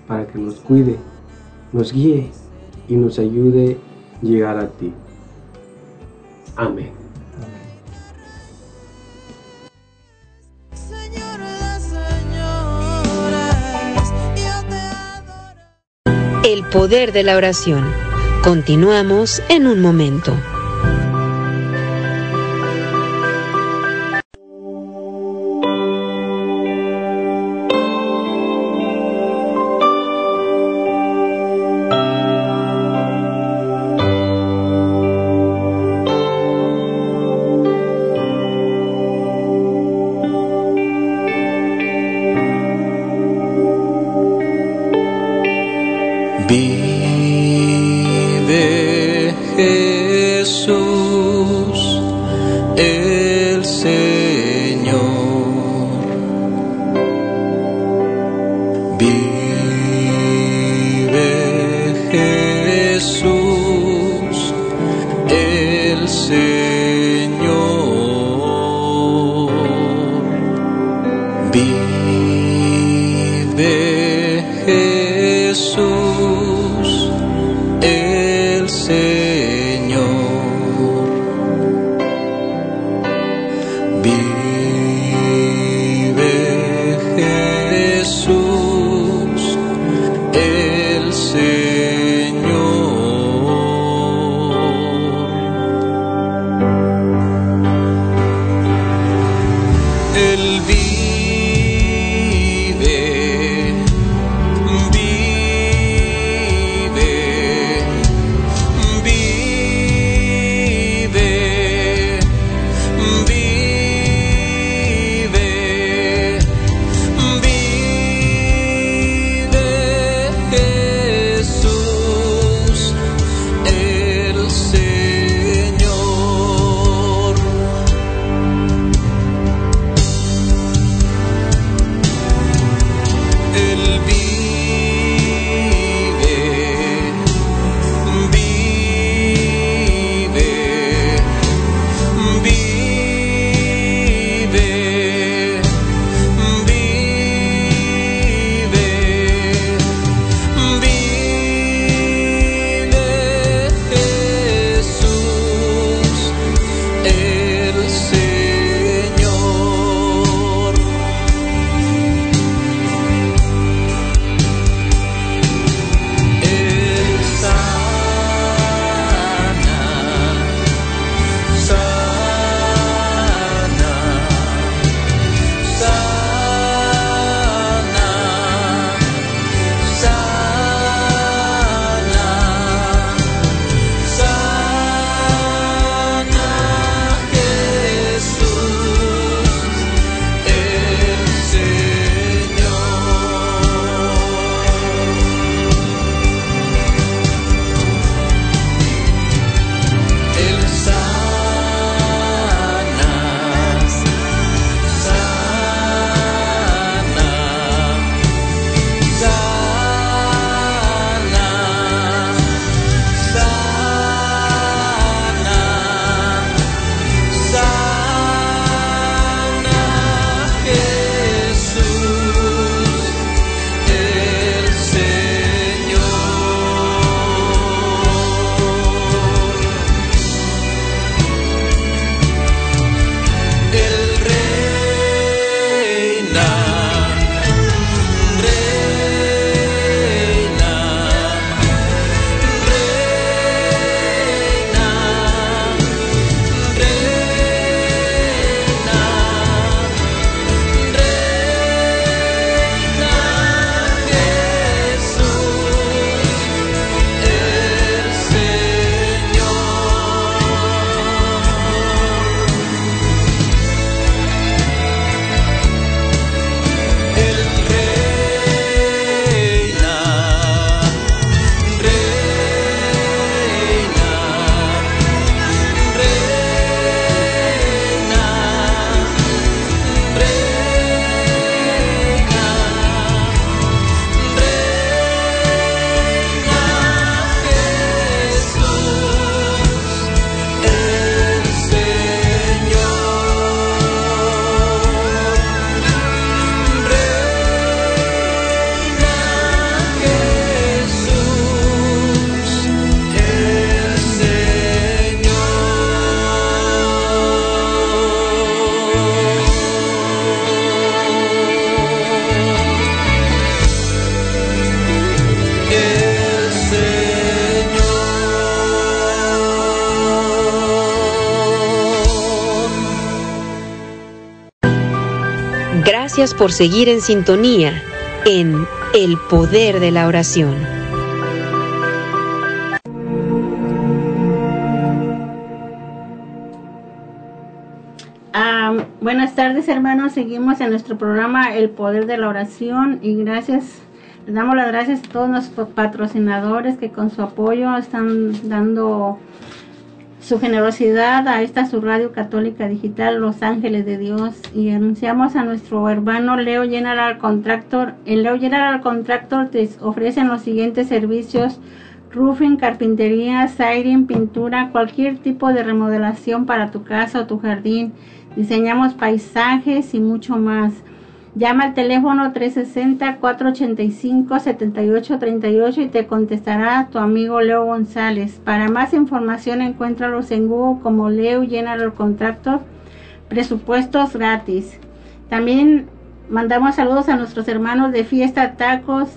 para que nos cuide, nos guíe y nos ayude a llegar a ti. Amén. El poder de la oración. Continuamos en un momento. Por seguir en sintonía en El Poder de la Oración. Ah, buenas tardes hermanos, seguimos en nuestro programa El Poder de la Oración y gracias, les damos las gracias a todos nuestros patrocinadores que con su apoyo están dando su generosidad a esta su radio católica digital Los Ángeles de Dios y anunciamos a nuestro hermano Leo General Contractor. En Leo General Contractor te ofrecen los siguientes servicios roofing, carpintería, siding, pintura, cualquier tipo de remodelación para tu casa o tu jardín. Diseñamos paisajes y mucho más. Llama al teléfono 360-485-7838 y te contestará tu amigo Leo González. Para más información encuéntralos en Google como Leo General Contractor. Presupuestos gratis. También mandamos saludos a nuestros hermanos de Fiesta Tacos.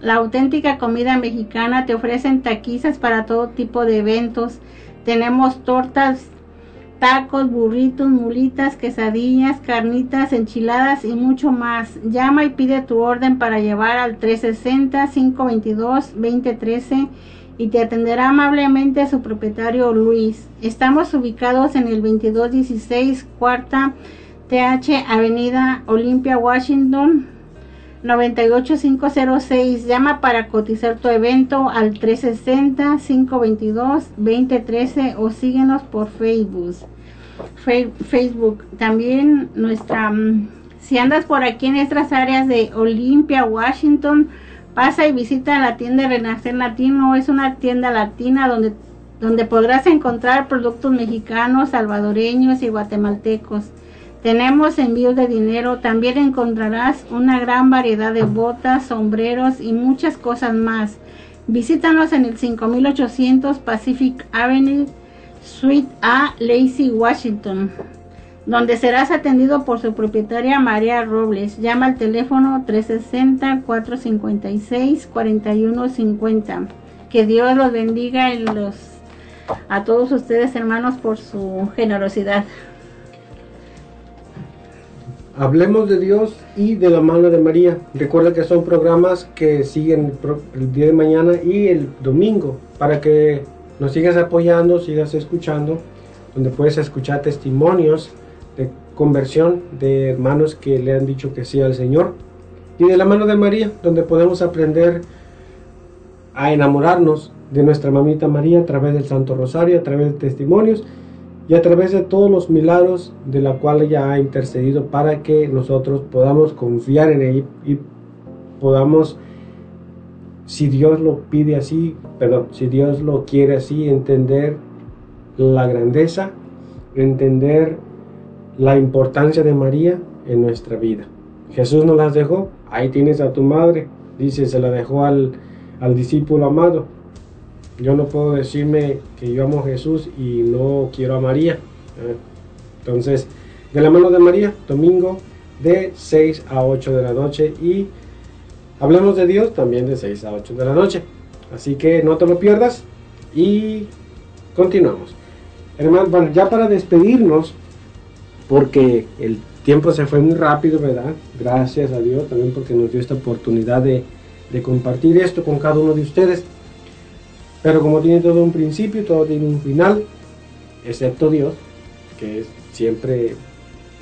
La auténtica comida mexicana te ofrecen taquizas para todo tipo de eventos. Tenemos tortas tacos, burritos, mulitas, quesadillas, carnitas, enchiladas y mucho más. Llama y pide tu orden para llevar al 360-522-2013 y te atenderá amablemente su propietario Luis. Estamos ubicados en el 2216 Cuarta TH Avenida Olimpia, Washington. 98506 llama para cotizar tu evento al 360-522-2013 o síguenos por Facebook. Facebook. También nuestra, mm, si andas por aquí en estas áreas de Olimpia, Washington, pasa y visita la tienda Renacer Latino. Es una tienda latina donde, donde podrás encontrar productos mexicanos, salvadoreños y guatemaltecos. Tenemos envíos de dinero, también encontrarás una gran variedad de botas, sombreros y muchas cosas más. Visítanos en el 5800 Pacific Avenue, Suite A, Lacey, Washington, donde serás atendido por su propietaria María Robles. Llama al teléfono 360-456-4150. Que Dios los bendiga y los, a todos ustedes hermanos por su generosidad. Hablemos de Dios y de la mano de María. Recuerda que son programas que siguen el día de mañana y el domingo para que nos sigas apoyando, sigas escuchando, donde puedes escuchar testimonios de conversión de hermanos que le han dicho que sí al Señor. Y de la mano de María, donde podemos aprender a enamorarnos de nuestra mamita María a través del Santo Rosario, a través de testimonios y a través de todos los milagros de la cual ella ha intercedido para que nosotros podamos confiar en ella y podamos, si Dios lo pide así, perdón, si Dios lo quiere así, entender la grandeza, entender la importancia de María en nuestra vida. Jesús nos las dejó, ahí tienes a tu madre, dice, se la dejó al, al discípulo amado. Yo no puedo decirme que yo amo a Jesús y no quiero a María. ¿eh? Entonces, de la mano de María, domingo de 6 a 8 de la noche y hablemos de Dios también de 6 a 8 de la noche. Así que no te lo pierdas y continuamos. Hermano, bueno, ya para despedirnos, porque el tiempo se fue muy rápido, ¿verdad? Gracias a Dios también porque nos dio esta oportunidad de, de compartir esto con cada uno de ustedes. Pero como tiene todo un principio, todo tiene un final, excepto Dios, que es siempre,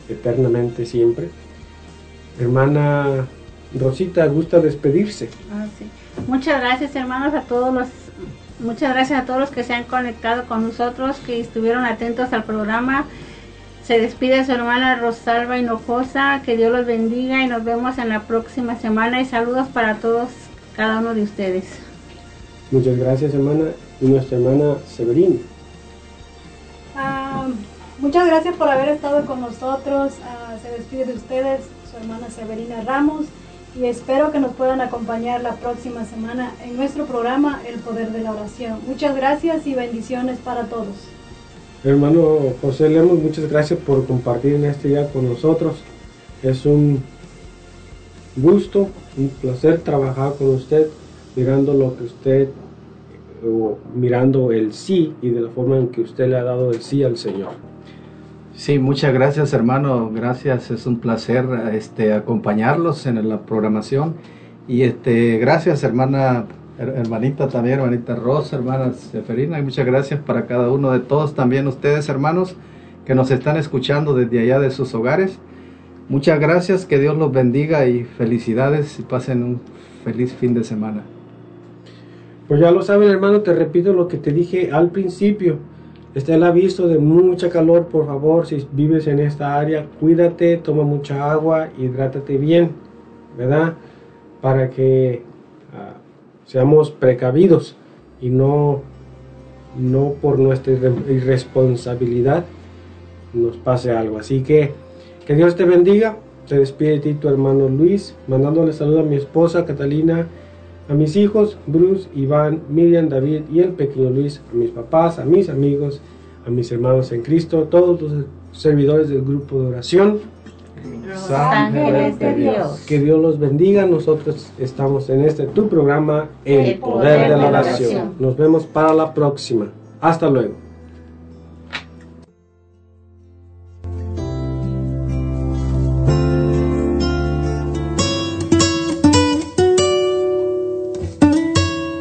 eternamente siempre. Hermana Rosita, gusta despedirse. Ah. Muchas gracias hermanos a todos los muchas gracias a todos los que se han conectado con nosotros, que estuvieron atentos al programa. Se despide su hermana Rosalba Hinojosa, que Dios los bendiga y nos vemos en la próxima semana y saludos para todos, cada uno de ustedes. Muchas gracias, hermana. Y nuestra hermana Severina. Ah, muchas gracias por haber estado con nosotros. Ah, se despide de ustedes su hermana Severina Ramos y espero que nos puedan acompañar la próxima semana en nuestro programa El Poder de la Oración. Muchas gracias y bendiciones para todos. Hermano José Lemos, muchas gracias por compartir en este día con nosotros. Es un gusto, un placer trabajar con usted, mirando lo que usted, o mirando el sí y de la forma en que usted le ha dado el sí al Señor. Sí, muchas gracias hermano, gracias, es un placer este, acompañarlos en la programación y este, gracias hermana, her- hermanita también, hermanita Rosa, hermana Seferina, y muchas gracias para cada uno de todos, también ustedes hermanos que nos están escuchando desde allá de sus hogares. Muchas gracias, que Dios los bendiga y felicidades y pasen un feliz fin de semana. Pues ya lo saben, hermano, te repito lo que te dije al principio. Está el aviso de mucha calor, por favor, si vives en esta área, cuídate, toma mucha agua, hidrátate bien, ¿verdad? Para que ah, seamos precavidos y no, no por nuestra irre- irresponsabilidad nos pase algo. Así que que Dios te bendiga. Se despide de ti tu hermano Luis, mandándole saludo a mi esposa Catalina, a mis hijos, Bruce, Iván, Miriam, David y el pequeño Luis, a mis papás, a mis amigos, a mis hermanos en Cristo, todos los servidores del grupo de oración. Los ángeles de Dios. Que Dios los bendiga. Nosotros estamos en este tu programa, El, poder, de la oración. Nos vemos para la próxima. Hasta luego.